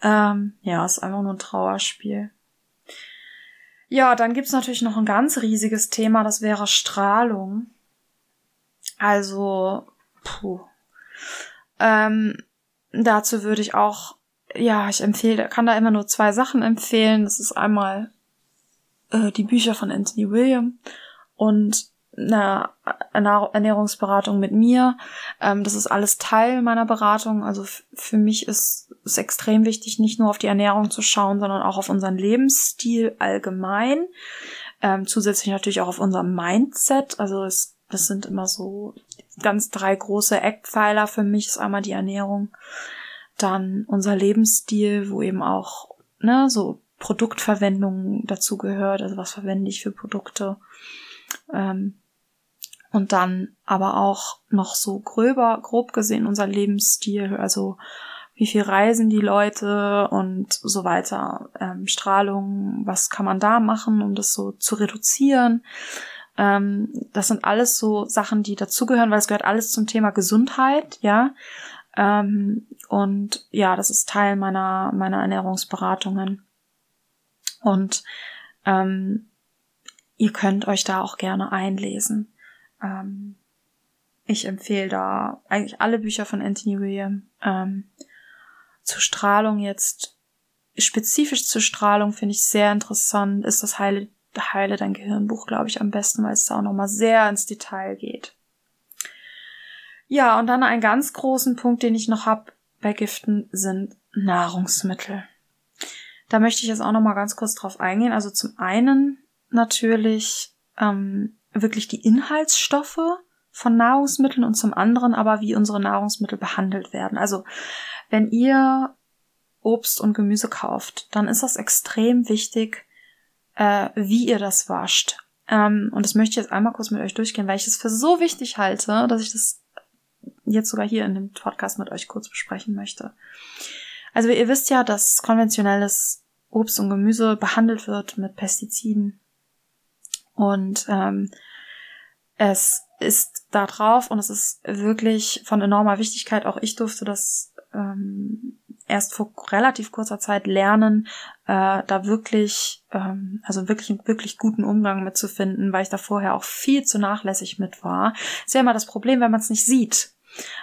Ähm, ja, ist einfach nur ein Trauerspiel. Ja, dann gibt's natürlich noch ein ganz riesiges Thema, das wäre Strahlung. Also, puh. Ähm, dazu würde ich auch, ja, ich empfehle, kann da immer nur zwei Sachen empfehlen. Das ist einmal äh, die Bücher von Anthony William und eine Ernährungsberatung mit mir. Ähm, das ist alles Teil meiner Beratung. Also für mich ist es extrem wichtig, nicht nur auf die Ernährung zu schauen, sondern auch auf unseren Lebensstil allgemein. Ähm, zusätzlich natürlich auch auf unser Mindset. Also es, das sind immer so ganz drei große Eckpfeiler für mich. Ist einmal die Ernährung, dann unser Lebensstil, wo eben auch ne, so Produktverwendung dazu gehört, also was verwende ich für Produkte. Ähm, und dann aber auch noch so gröber, grob gesehen unser Lebensstil, also wie viel reisen die Leute und so weiter, ähm, Strahlung, was kann man da machen, um das so zu reduzieren. Ähm, das sind alles so Sachen, die dazugehören, weil es gehört alles zum Thema Gesundheit, ja. Ähm, und ja, das ist Teil meiner, meiner Ernährungsberatungen. Und ähm, ihr könnt euch da auch gerne einlesen. Ähm, ich empfehle da eigentlich alle Bücher von Anthony William. Ähm, zur Strahlung jetzt, spezifisch zur Strahlung finde ich sehr interessant, ist das Heile, Heile dein Gehirnbuch, glaube ich, am besten, weil es da auch nochmal sehr ins Detail geht. Ja, und dann einen ganz großen Punkt, den ich noch habe bei Giften, sind Nahrungsmittel. Da möchte ich jetzt auch nochmal ganz kurz drauf eingehen. Also zum einen natürlich ähm, wirklich die Inhaltsstoffe von Nahrungsmitteln und zum anderen aber, wie unsere Nahrungsmittel behandelt werden. Also wenn ihr Obst und Gemüse kauft, dann ist das extrem wichtig, äh, wie ihr das wascht. Ähm, und das möchte ich jetzt einmal kurz mit euch durchgehen, weil ich es für so wichtig halte, dass ich das jetzt sogar hier in dem Podcast mit euch kurz besprechen möchte. Also ihr wisst ja, dass konventionelles Obst und Gemüse behandelt wird mit Pestiziden. Und ähm, es ist da drauf und es ist wirklich von enormer Wichtigkeit. Auch ich durfte das ähm, erst vor relativ kurzer Zeit lernen, äh, da wirklich, ähm, also wirklich einen wirklich guten Umgang mitzufinden, weil ich da vorher auch viel zu nachlässig mit war. Ist ja immer das Problem, wenn man es nicht sieht.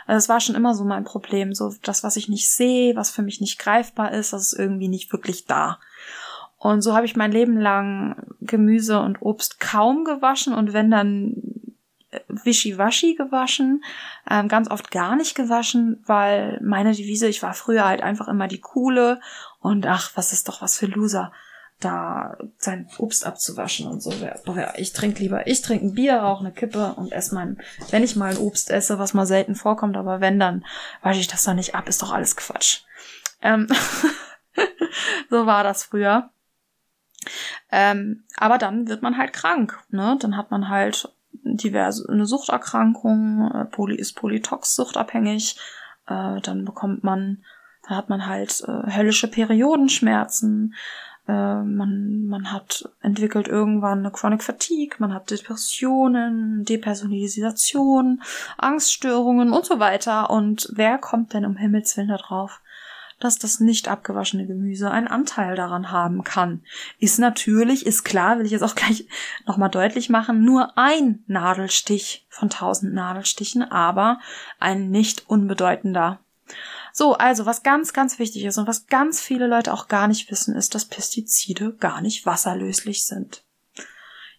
Also es war schon immer so mein Problem, so das, was ich nicht sehe, was für mich nicht greifbar ist, das ist irgendwie nicht wirklich da. Und so habe ich mein Leben lang Gemüse und Obst kaum gewaschen und wenn dann wischiwaschi gewaschen, ähm, ganz oft gar nicht gewaschen, weil meine Devise, ich war früher halt einfach immer die coole und ach, was ist doch was für Loser, da sein Obst abzuwaschen und so. Ich trinke lieber, ich trinke ein Bier, rauche eine Kippe und esse mein, wenn ich mal ein Obst esse, was mal selten vorkommt, aber wenn, dann wasche ich das doch nicht ab, ist doch alles Quatsch. Ähm (laughs) so war das früher. Ähm, aber dann wird man halt krank, ne? Dann hat man halt diverse eine Suchterkrankung, äh, Poly ist Polytox suchtabhängig, äh, dann bekommt man, da hat man halt äh, höllische Periodenschmerzen, äh, man, man hat entwickelt irgendwann eine Chronic Fatigue, man hat Depressionen, Depersonalisation, Angststörungen und so weiter. Und wer kommt denn um Himmels Willen da drauf? Dass das nicht abgewaschene Gemüse einen Anteil daran haben kann. Ist natürlich, ist klar, will ich jetzt auch gleich nochmal deutlich machen, nur ein Nadelstich von tausend Nadelstichen, aber ein nicht unbedeutender. So, also was ganz, ganz wichtig ist und was ganz viele Leute auch gar nicht wissen, ist, dass Pestizide gar nicht wasserlöslich sind.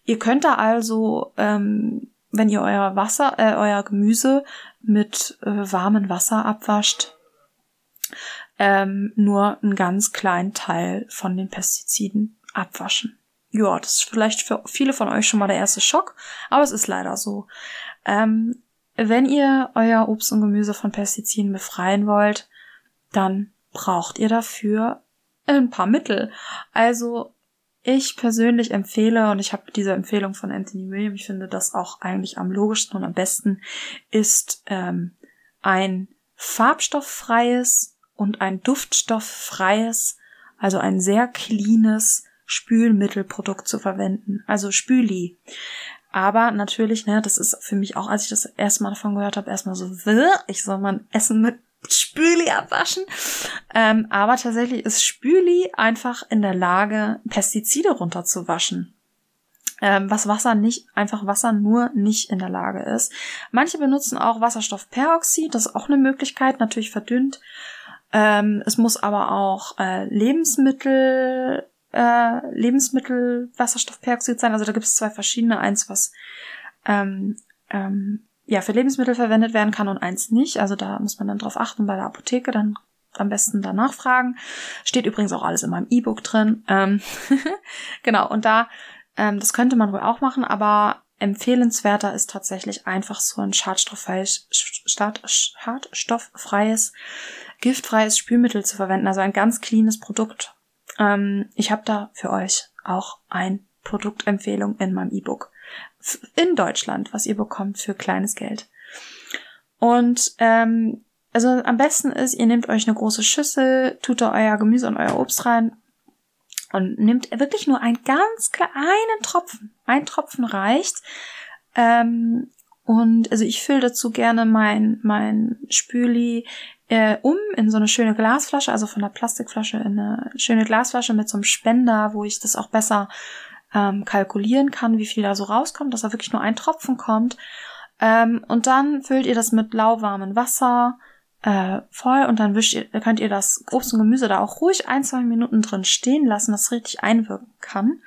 Ihr könnt da also, ähm, wenn ihr euer Wasser, äh, euer Gemüse mit äh, warmem Wasser abwascht, ähm, nur einen ganz kleinen Teil von den Pestiziden abwaschen. Ja, das ist vielleicht für viele von euch schon mal der erste Schock, aber es ist leider so. Ähm, wenn ihr euer Obst und Gemüse von Pestiziden befreien wollt, dann braucht ihr dafür ein paar Mittel. Also ich persönlich empfehle, und ich habe diese Empfehlung von Anthony William, ich finde das auch eigentlich am logischsten und am besten, ist ähm, ein farbstofffreies und ein duftstofffreies, also ein sehr cleanes Spülmittelprodukt zu verwenden, also Spüli. Aber natürlich, ne, das ist für mich auch, als ich das erste Mal davon gehört habe, erstmal so, ich soll mein Essen mit Spüli abwaschen. Ähm, aber tatsächlich ist Spüli einfach in der Lage, Pestizide runterzuwaschen ähm, was Wasser nicht, einfach Wasser nur nicht in der Lage ist. Manche benutzen auch Wasserstoffperoxid, das ist auch eine Möglichkeit, natürlich verdünnt. Ähm, es muss aber auch äh, Lebensmittel, äh, Lebensmittel Wasserstoffperoxid sein. Also da gibt es zwei verschiedene, eins was ähm, ähm, ja für Lebensmittel verwendet werden kann und eins nicht. Also da muss man dann drauf achten bei der Apotheke, dann am besten danach fragen. Steht übrigens auch alles in meinem E-Book drin. Ähm (laughs) genau, und da ähm, das könnte man wohl auch machen, aber empfehlenswerter ist tatsächlich einfach so ein schadstofffreies, schadstofffreies, giftfreies Spülmittel zu verwenden, also ein ganz cleanes Produkt. Ähm, ich habe da für euch auch ein Produktempfehlung in meinem E-Book in Deutschland, was ihr bekommt für kleines Geld. Und ähm, also am besten ist, ihr nehmt euch eine große Schüssel, tut da euer Gemüse und euer Obst rein, Und nimmt wirklich nur einen ganz kleinen Tropfen. Ein Tropfen reicht. Ähm, und also ich fülle dazu gerne mein, mein Spüli äh, um in so eine schöne Glasflasche, also von der Plastikflasche in eine schöne Glasflasche mit so einem Spender, wo ich das auch besser ähm, kalkulieren kann, wie viel da so rauskommt, dass da wirklich nur ein Tropfen kommt. Ähm, und dann füllt ihr das mit lauwarmem Wasser äh, voll und dann wischt ihr, könnt ihr das Obst und Gemüse da auch ruhig ein, zwei Minuten drin stehen lassen, dass es richtig einwirken kann.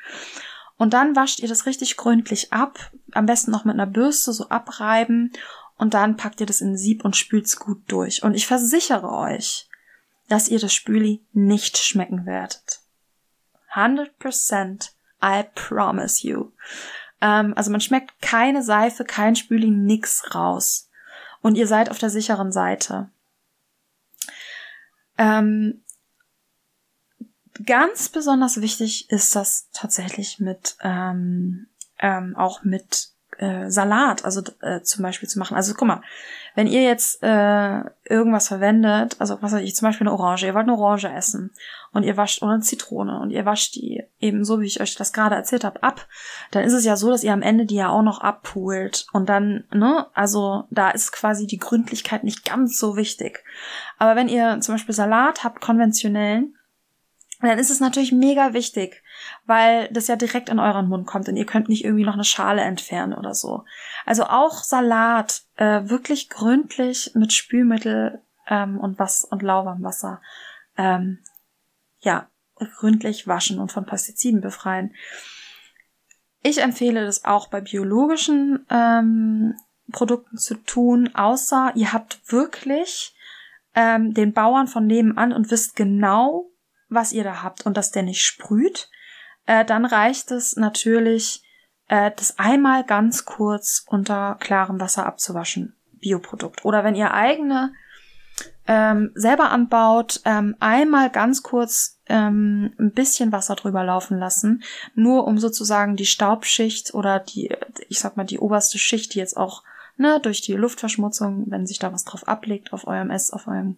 Und dann wascht ihr das richtig gründlich ab, am besten noch mit einer Bürste so abreiben und dann packt ihr das in Sieb und spült's gut durch. Und ich versichere euch, dass ihr das Spüli nicht schmecken werdet. 100% I promise you. Ähm, also man schmeckt keine Seife, kein Spüli, nix raus. Und ihr seid auf der sicheren Seite. Ähm, ganz besonders wichtig ist das tatsächlich mit ähm, ähm, auch mit äh, Salat, also äh, zum Beispiel zu machen. Also guck mal, wenn ihr jetzt äh, irgendwas verwendet, also was weiß ich, zum Beispiel eine Orange, ihr wollt eine Orange essen und ihr wascht oder eine Zitrone und ihr wascht die eben so, wie ich euch das gerade erzählt habe, ab, dann ist es ja so, dass ihr am Ende die ja auch noch abpoolt und dann, ne, also da ist quasi die Gründlichkeit nicht ganz so wichtig. Aber wenn ihr zum Beispiel Salat habt, konventionellen, dann ist es natürlich mega wichtig, weil das ja direkt in euren Mund kommt und ihr könnt nicht irgendwie noch eine Schale entfernen oder so. Also auch Salat äh, wirklich gründlich mit Spülmittel ähm, und was und lauwarmem Wasser ähm, ja gründlich waschen und von Pestiziden befreien. Ich empfehle das auch bei biologischen ähm, Produkten zu tun, außer ihr habt wirklich ähm, den Bauern von nebenan und wisst genau, was ihr da habt und dass der nicht sprüht, äh, dann reicht es natürlich, äh, das einmal ganz kurz unter klarem Wasser abzuwaschen. Bioprodukt. Oder wenn ihr eigene ähm, selber anbaut, ähm, einmal ganz kurz ähm, ein bisschen Wasser drüber laufen lassen, nur um sozusagen die Staubschicht oder die, ich sag mal, die oberste Schicht, die jetzt auch ne, durch die Luftverschmutzung, wenn sich da was drauf ablegt auf eurem Ess, auf eurem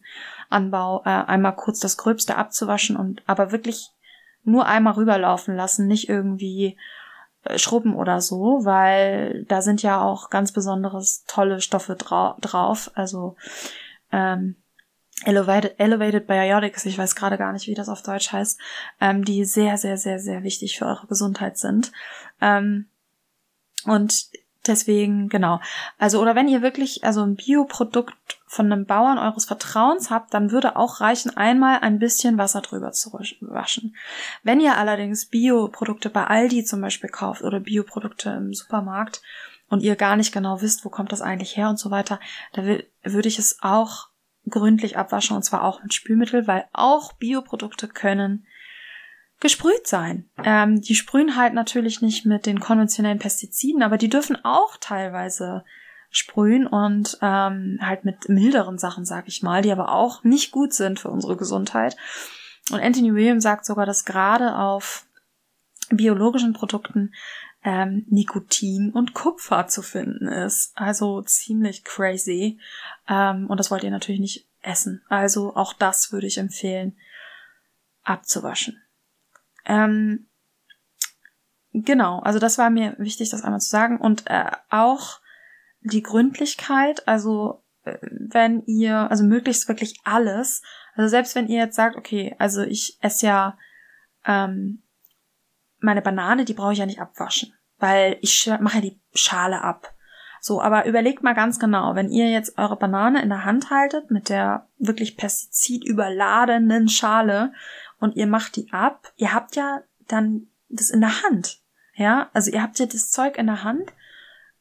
Anbau, äh, einmal kurz das Gröbste abzuwaschen und aber wirklich nur einmal rüberlaufen lassen, nicht irgendwie äh, schrubben oder so, weil da sind ja auch ganz besonderes tolle Stoffe drau drauf. Also ähm, Elevated, Elevated Biotics, ich weiß gerade gar nicht, wie das auf Deutsch heißt, ähm, die sehr, sehr, sehr, sehr wichtig für eure Gesundheit sind. Ähm, und Deswegen, genau. Also, oder wenn ihr wirklich also ein Bioprodukt von einem Bauern eures Vertrauens habt, dann würde auch reichen, einmal ein bisschen Wasser drüber zu waschen. Wenn ihr allerdings Bioprodukte bei Aldi zum Beispiel kauft oder Bioprodukte im Supermarkt und ihr gar nicht genau wisst, wo kommt das eigentlich her und so weiter, da würde ich es auch gründlich abwaschen und zwar auch mit Spülmittel, weil auch Bioprodukte können gesprüht sein. Ähm, die sprühen halt natürlich nicht mit den konventionellen Pestiziden, aber die dürfen auch teilweise sprühen und ähm, halt mit milderen Sachen, sag ich mal, die aber auch nicht gut sind für unsere Gesundheit. Und Anthony Williams sagt sogar, dass gerade auf biologischen Produkten ähm, Nikotin und Kupfer zu finden ist. Also ziemlich crazy. Ähm, und das wollt ihr natürlich nicht essen. Also auch das würde ich empfehlen, abzuwaschen. Ähm, genau, also das war mir wichtig, das einmal zu sagen. Und äh, auch die Gründlichkeit, also äh, wenn ihr, also möglichst wirklich alles, also selbst wenn ihr jetzt sagt, okay, also ich esse ja ähm, meine Banane, die brauche ich ja nicht abwaschen, weil ich mache ja die Schale ab. So, aber überlegt mal ganz genau, wenn ihr jetzt eure Banane in der Hand haltet mit der wirklich pestizidüberladenen Schale und ihr macht die ab, ihr habt ja dann das in der Hand. Ja, also ihr habt ja das Zeug in der Hand.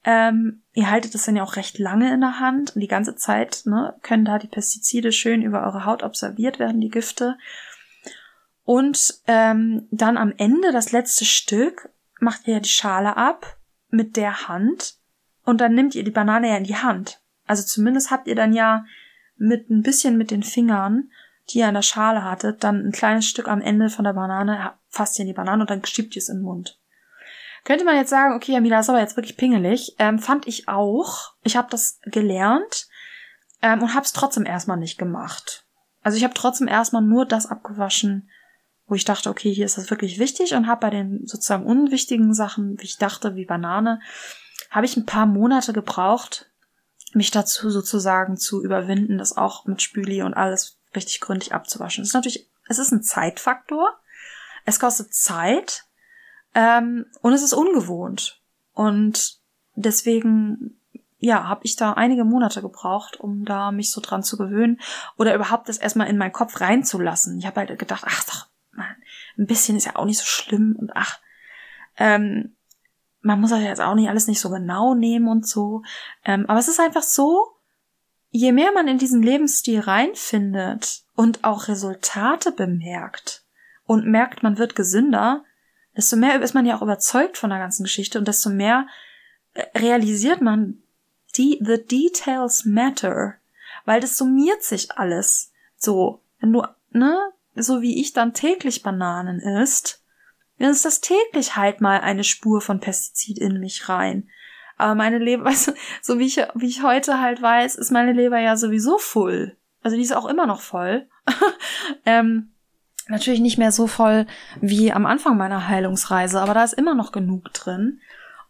Ähm, ihr haltet es dann ja auch recht lange in der Hand und die ganze Zeit ne, können da die Pestizide schön über eure Haut observiert werden, die Gifte. Und ähm, dann am Ende, das letzte Stück, macht ihr ja die Schale ab mit der Hand und dann nimmt ihr die Banane ja in die Hand. Also zumindest habt ihr dann ja mit ein bisschen mit den Fingern die ihr in der Schale hattet, dann ein kleines Stück am Ende von der Banane, fasst ihr in die Banane und dann schiebt ihr es in den Mund. Könnte man jetzt sagen, okay, Amila ist aber jetzt wirklich pingelig. Ähm, fand ich auch. Ich habe das gelernt ähm, und habe es trotzdem erstmal nicht gemacht. Also ich habe trotzdem erstmal nur das abgewaschen, wo ich dachte, okay, hier ist das wirklich wichtig und habe bei den sozusagen unwichtigen Sachen, wie ich dachte, wie Banane, habe ich ein paar Monate gebraucht, mich dazu sozusagen zu überwinden, das auch mit Spüli und alles richtig gründlich abzuwaschen. Das ist natürlich, es ist ein Zeitfaktor. Es kostet Zeit ähm, und es ist ungewohnt. Und deswegen, ja, habe ich da einige Monate gebraucht, um da mich so dran zu gewöhnen oder überhaupt das erstmal in meinen Kopf reinzulassen. Ich habe halt gedacht, ach doch, man, ein bisschen ist ja auch nicht so schlimm und ach, ähm, man muss das jetzt auch nicht alles nicht so genau nehmen und so. Ähm, aber es ist einfach so, je mehr man in diesen Lebensstil reinfindet und auch Resultate bemerkt und merkt, man wird gesünder, desto mehr ist man ja auch überzeugt von der ganzen Geschichte und desto mehr äh, realisiert man, die, the details matter, weil das summiert sich alles. So, wenn du, ne, so wie ich dann täglich Bananen isst, dann ist das täglich halt mal eine Spur von Pestizid in mich rein. Aber meine Leber, (laughs) weißt du, so wie ich, wie ich heute halt weiß, ist meine Leber ja sowieso voll. Also die ist auch immer noch voll. (laughs) ähm, natürlich nicht mehr so voll wie am Anfang meiner Heilungsreise, aber da ist immer noch genug drin.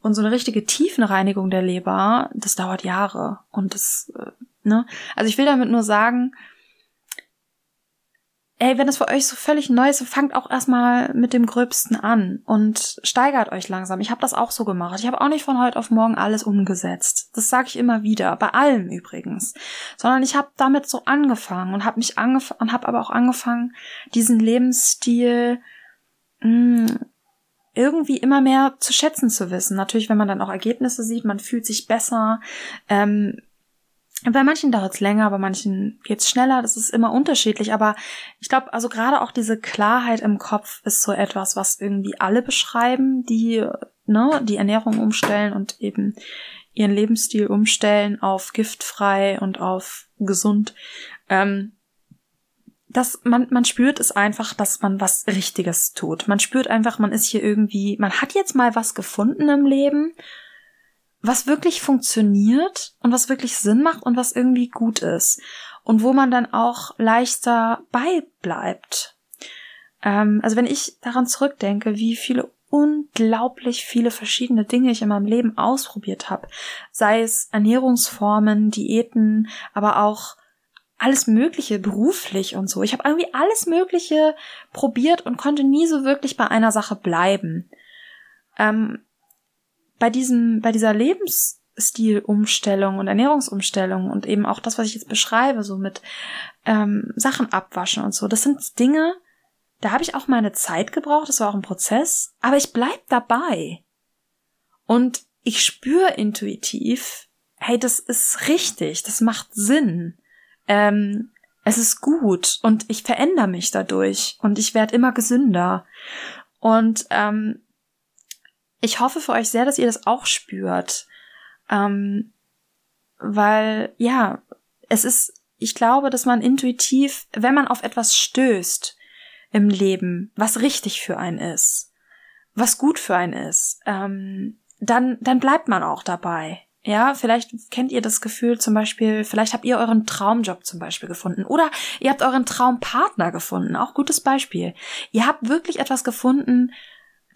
Und so eine richtige Tiefenreinigung der Leber, das dauert Jahre. Und das, äh, ne? Also ich will damit nur sagen, ey, wenn es für euch so völlig neu ist, fangt auch erstmal mit dem Gröbsten an und steigert euch langsam. Ich habe das auch so gemacht. Ich habe auch nicht von heute auf morgen alles umgesetzt. Das sage ich immer wieder, bei allem übrigens. Sondern ich habe damit so angefangen und habe mich angefangen und habe aber auch angefangen, diesen Lebensstil hm, irgendwie immer mehr zu schätzen zu wissen. Natürlich, wenn man dann auch Ergebnisse sieht, man fühlt sich besser. Ähm, bei manchen dauert es länger, bei manchen geht's schneller. Das ist immer unterschiedlich. Aber ich glaube, also gerade auch diese Klarheit im Kopf ist so etwas, was irgendwie alle beschreiben, die ne, die Ernährung umstellen und eben ihren Lebensstil umstellen auf giftfrei und auf gesund. Ähm, dass man, man spürt es einfach, dass man was Richtiges tut. Man spürt einfach, man ist hier irgendwie, man hat jetzt mal was gefunden im Leben was wirklich funktioniert und was wirklich Sinn macht und was irgendwie gut ist und wo man dann auch leichter beibleibt. Ähm, also wenn ich daran zurückdenke, wie viele unglaublich viele verschiedene Dinge ich in meinem Leben ausprobiert habe, sei es Ernährungsformen, Diäten, aber auch alles Mögliche beruflich und so. Ich habe irgendwie alles Mögliche probiert und konnte nie so wirklich bei einer Sache bleiben. Ähm, bei diesem, bei dieser Lebensstilumstellung und Ernährungsumstellung und eben auch das, was ich jetzt beschreibe, so mit ähm, Sachen abwaschen und so, das sind Dinge, da habe ich auch meine Zeit gebraucht, das war auch ein Prozess, aber ich bleib dabei. Und ich spüre intuitiv, hey, das ist richtig, das macht Sinn. Ähm, es ist gut und ich verändere mich dadurch und ich werde immer gesünder. Und ähm, ich hoffe für euch sehr, dass ihr das auch spürt. Ähm, weil, ja, es ist, ich glaube, dass man intuitiv, wenn man auf etwas stößt im Leben, was richtig für einen ist, was gut für einen ist, ähm, dann, dann bleibt man auch dabei. Ja, vielleicht kennt ihr das Gefühl zum Beispiel, vielleicht habt ihr euren Traumjob zum Beispiel gefunden oder ihr habt euren Traumpartner gefunden, auch gutes Beispiel. Ihr habt wirklich etwas gefunden,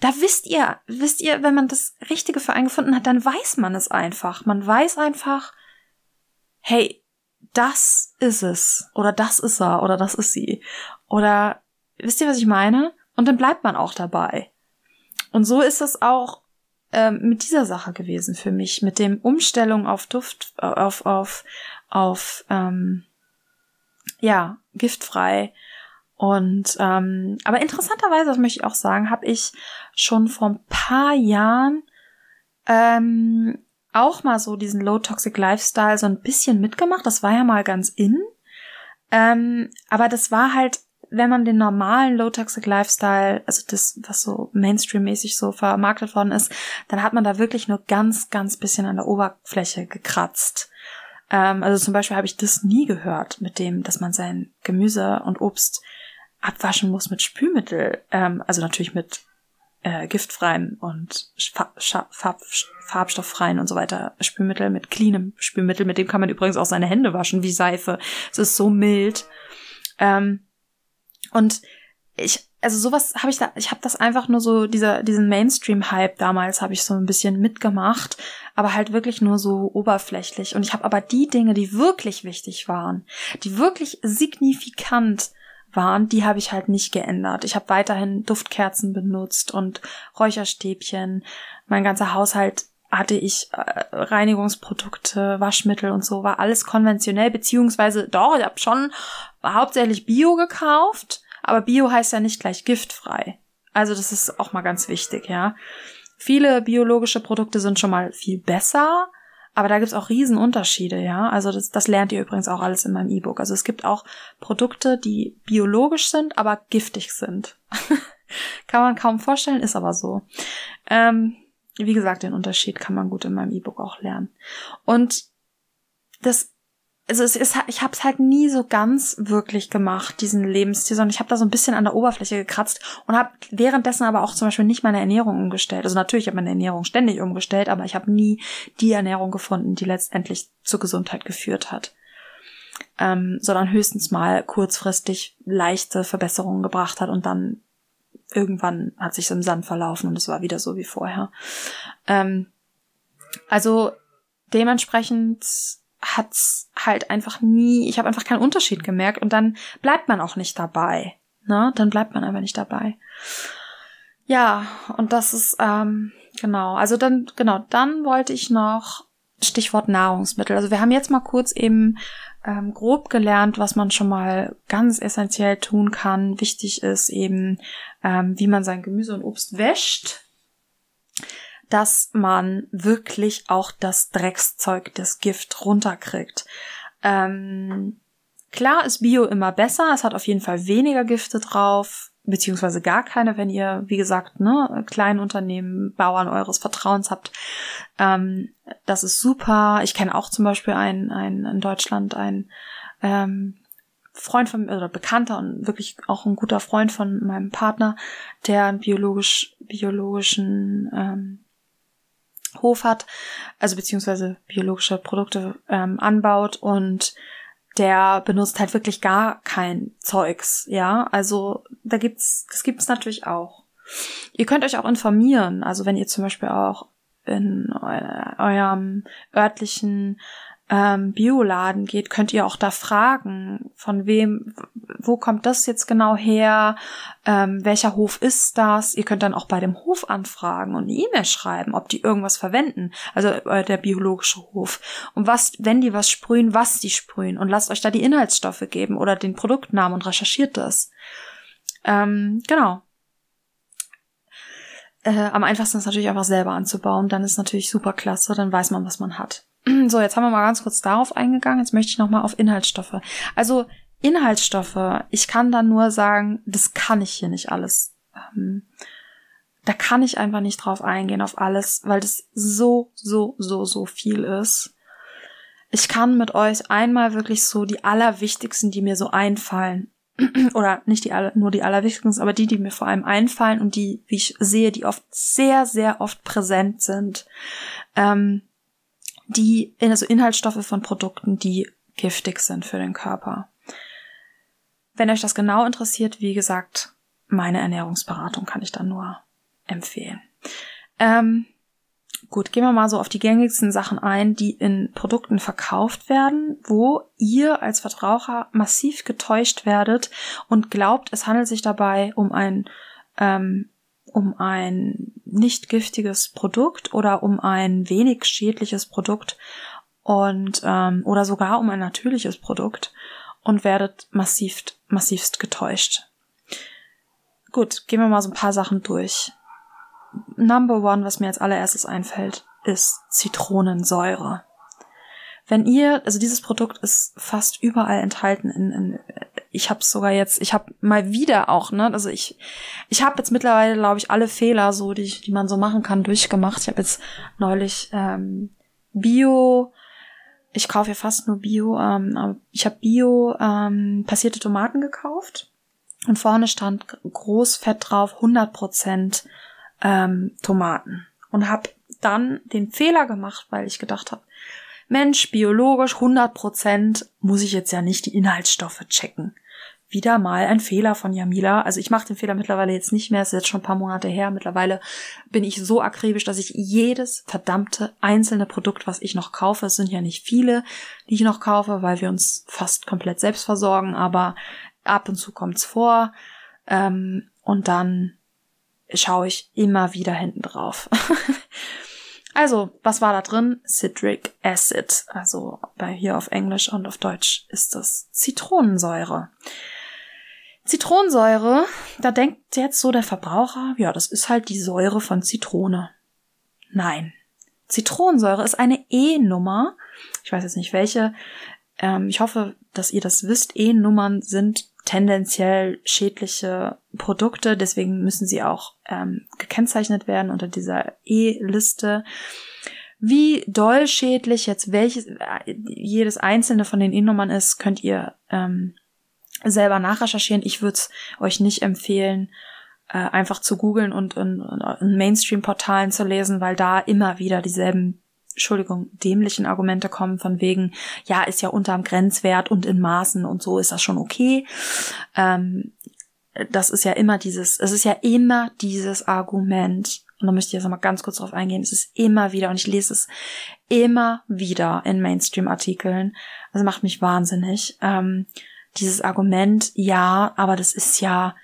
da wisst ihr, wisst ihr, wenn man das Richtige für einen gefunden hat, dann weiß man es einfach. Man weiß einfach, hey, das ist es. Oder das ist er. Oder das ist sie. Oder wisst ihr, was ich meine? Und dann bleibt man auch dabei. Und so ist es auch ähm, mit dieser Sache gewesen für mich, mit dem Umstellung auf Duft, auf, auf, auf, ähm, ja, giftfrei und ähm, aber interessanterweise, das möchte ich auch sagen, habe ich schon vor ein paar Jahren ähm, auch mal so diesen Low Toxic Lifestyle so ein bisschen mitgemacht. Das war ja mal ganz in. Ähm, aber das war halt, wenn man den normalen Low Toxic Lifestyle, also das, was so Mainstream-mäßig so vermarktet worden ist, dann hat man da wirklich nur ganz, ganz bisschen an der Oberfläche gekratzt. Ähm, also zum Beispiel habe ich das nie gehört mit dem, dass man sein Gemüse und Obst abwaschen muss mit Spülmittel, ähm, also natürlich mit äh, giftfreien und Farb, Farb, farbstofffreien und so weiter Spülmittel, mit cleanem Spülmittel, mit dem kann man übrigens auch seine Hände waschen wie Seife. Es ist so mild. Ähm, und ich, also sowas habe ich da, ich habe das einfach nur so, dieser, diesen Mainstream-Hype damals habe ich so ein bisschen mitgemacht, aber halt wirklich nur so oberflächlich. Und ich habe aber die Dinge, die wirklich wichtig waren, die wirklich signifikant waren, die habe ich halt nicht geändert. Ich habe weiterhin Duftkerzen benutzt und Räucherstäbchen. Mein ganzer Haushalt hatte ich äh, Reinigungsprodukte, Waschmittel und so, war alles konventionell, beziehungsweise doch, ich habe schon hauptsächlich Bio gekauft, aber Bio heißt ja nicht gleich giftfrei. Also das ist auch mal ganz wichtig, ja. Viele biologische Produkte sind schon mal viel besser, aber da gibt's auch Riesenunterschiede, ja. Also das, das lernt ihr übrigens auch alles in meinem E-Book. Also es gibt auch Produkte, die biologisch sind, aber giftig sind. (laughs) kann man kaum vorstellen, ist aber so. Ähm, wie gesagt, den Unterschied kann man gut in meinem E-Book auch lernen. Und das also es ist ich habe es halt nie so ganz wirklich gemacht diesen Lebensstil sondern ich habe da so ein bisschen an der Oberfläche gekratzt und habe währenddessen aber auch zum Beispiel nicht meine Ernährung umgestellt. Also natürlich habe meine Ernährung ständig umgestellt aber ich habe nie die Ernährung gefunden die letztendlich zur Gesundheit geführt hat. Ähm, sondern höchstens mal kurzfristig leichte Verbesserungen gebracht hat und dann irgendwann hat sich im Sand verlaufen und es war wieder so wie vorher. Ähm, also dementsprechend hat's halt einfach nie, ich habe einfach keinen Unterschied gemerkt und dann bleibt man auch nicht dabei. Ne? Dann bleibt man einfach nicht dabei. Ja, und das ist, ähm, genau, also dann, genau, dann wollte ich noch Stichwort Nahrungsmittel. Also wir haben jetzt mal kurz eben ähm, grob gelernt, was man schon mal ganz essentiell tun kann. Wichtig ist eben, ähm, wie man sein Gemüse und Obst wäscht dass man wirklich auch das Dreckszeug, das Gift runterkriegt. Ähm, klar ist Bio immer besser, es hat auf jeden Fall weniger Gifte drauf, beziehungsweise gar keine, wenn ihr, wie gesagt, ne, Kleinunternehmen, Bauern eures Vertrauens habt. Ähm, das ist super. Ich kenne auch zum Beispiel einen, einen in Deutschland, einen ähm, Freund von oder Bekannter und wirklich auch ein guter Freund von meinem Partner, der einen biologisch, biologischen ähm, Hof hat, also beziehungsweise biologische Produkte ähm, anbaut und der benutzt halt wirklich gar kein Zeugs, ja. Also da gibt's, das gibt's natürlich auch. Ihr könnt euch auch informieren, also wenn ihr zum Beispiel auch in eurem örtlichen ähm, Bioladen geht, könnt ihr auch da fragen, von wem, wo kommt das jetzt genau her, ähm, welcher Hof ist das? Ihr könnt dann auch bei dem Hof anfragen und eine E-Mail schreiben, ob die irgendwas verwenden, also äh, der biologische Hof. Und was, wenn die was sprühen, was die sprühen und lasst euch da die Inhaltsstoffe geben oder den Produktnamen und recherchiert das. Ähm, genau. Äh, am einfachsten ist natürlich einfach selber anzubauen, dann ist natürlich super klasse, dann weiß man, was man hat. (clears throat) So, jetzt haben wir mal ganz kurz darauf eingegangen. Jetzt möchte ich noch mal auf Inhaltsstoffe. Also Inhaltsstoffe. Ich kann dann nur sagen, das kann ich hier nicht alles. Ähm, da kann ich einfach nicht drauf eingehen auf alles, weil das so, so, so, so viel ist. Ich kann mit euch einmal wirklich so die allerwichtigsten, die mir so einfallen, (clears throat) oder nicht die aller, nur die allerwichtigsten, aber die, die mir vor allem einfallen und die, wie ich sehe, die oft sehr, sehr oft präsent sind. Ähm, die, also Inhaltsstoffe von Produkten, die giftig sind für den Körper. Wenn euch das genau interessiert, wie gesagt, meine Ernährungsberatung kann ich dann nur empfehlen. Ähm, gut, gehen wir mal so auf die gängigsten Sachen ein, die in Produkten verkauft werden, wo ihr als Verbraucher massiv getäuscht werdet und glaubt, es handelt sich dabei um ein ähm, um ein nicht giftiges Produkt oder um ein wenig schädliches Produkt und ähm, oder sogar um ein natürliches Produkt und werdet massiv, massivst getäuscht. Gut, gehen wir mal so ein paar Sachen durch. Number one, was mir als allererstes einfällt, ist Zitronensäure. Wenn ihr, also dieses Produkt ist fast überall enthalten in, in ich habe sogar jetzt, ich habe mal wieder auch, ne, also ich, ich habe jetzt mittlerweile, glaube ich, alle Fehler so, die, die man so machen kann, durchgemacht. Ich habe jetzt neulich ähm, Bio, ich kaufe ja fast nur Bio, ähm, ich habe Bio ähm, passierte Tomaten gekauft und vorne stand groß fett drauf 100% ähm, Tomaten und habe dann den Fehler gemacht, weil ich gedacht habe, Mensch, biologisch 100% muss ich jetzt ja nicht die Inhaltsstoffe checken. Wieder mal ein Fehler von Jamila. Also ich mache den Fehler mittlerweile jetzt nicht mehr, es ist jetzt schon ein paar Monate her. Mittlerweile bin ich so akribisch, dass ich jedes verdammte einzelne Produkt, was ich noch kaufe, es sind ja nicht viele, die ich noch kaufe, weil wir uns fast komplett selbst versorgen, aber ab und zu kommt's vor. Ähm, und dann schaue ich immer wieder hinten drauf. (laughs) also, was war da drin? Citric Acid. Also bei hier auf Englisch und auf Deutsch ist das Zitronensäure. Zitronensäure, da denkt jetzt so der Verbraucher, ja, das ist halt die Säure von Zitrone. Nein. Zitronensäure ist eine E-Nummer. Ich weiß jetzt nicht welche. Ähm, ich hoffe, dass ihr das wisst. E-Nummern sind tendenziell schädliche Produkte, deswegen müssen sie auch ähm, gekennzeichnet werden unter dieser E-Liste. Wie doll schädlich jetzt welches äh, jedes einzelne von den E-Nummern ist, könnt ihr ähm, selber nachrecherchieren. Ich würde es euch nicht empfehlen, äh, einfach zu googeln und in, in Mainstream-Portalen zu lesen, weil da immer wieder dieselben Entschuldigung, dämlichen Argumente kommen von wegen, ja, ist ja unterm Grenzwert und in Maßen und so ist das schon okay. Ähm, das ist ja immer dieses, es ist ja immer dieses Argument. Und da möchte ich jetzt nochmal ganz kurz drauf eingehen. Es ist immer wieder, und ich lese es immer wieder in Mainstream-Artikeln. Also macht mich wahnsinnig. Ähm, dieses Argument, ja, aber das ist ja,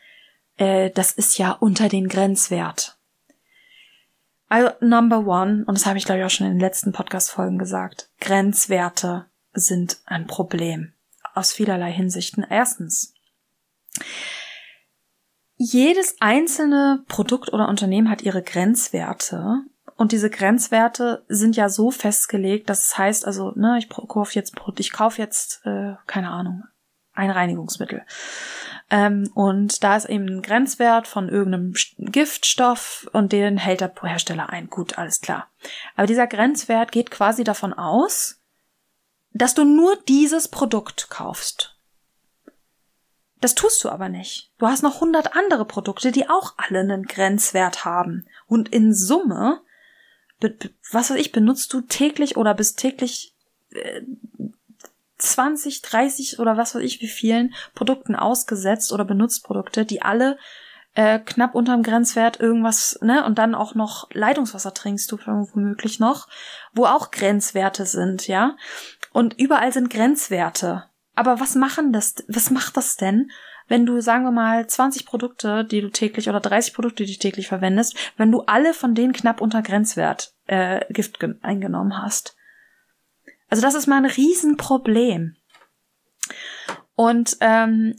äh, das ist ja unter den Grenzwert. Also Number One, und das habe ich glaube ich auch schon in den letzten Podcast-Folgen gesagt, Grenzwerte sind ein Problem. Aus vielerlei Hinsichten. Erstens, jedes einzelne Produkt oder Unternehmen hat ihre Grenzwerte. Und diese Grenzwerte sind ja so festgelegt, dass es heißt, also, ne, ich kaufe jetzt, ich kaufe jetzt, äh, keine Ahnung, ein Reinigungsmittel. Ähm, und da ist eben ein Grenzwert von irgendeinem Giftstoff und den hält der Hersteller ein. Gut, alles klar. Aber dieser Grenzwert geht quasi davon aus, dass du nur dieses Produkt kaufst. Das tust du aber nicht. Du hast noch hundert andere Produkte, die auch alle einen Grenzwert haben. Und in Summe, was weiß ich, benutzt du täglich oder bist täglich äh, 20, 30 oder was weiß ich wie vielen Produkten ausgesetzt oder benutzt Produkte, die alle äh, knapp unterm Grenzwert irgendwas, ne, und dann auch noch Leitungswasser trinkst du womöglich noch, wo auch Grenzwerte sind, ja. Und überall sind Grenzwerte. Aber was machen das, was macht das denn, wenn du, sagen wir mal, 20 Produkte, die du täglich oder 30 Produkte, die du täglich verwendest, wenn du alle von denen knapp unter Grenzwert äh, Gift eingenommen hast? Also das ist mal ein Riesenproblem. Und ähm,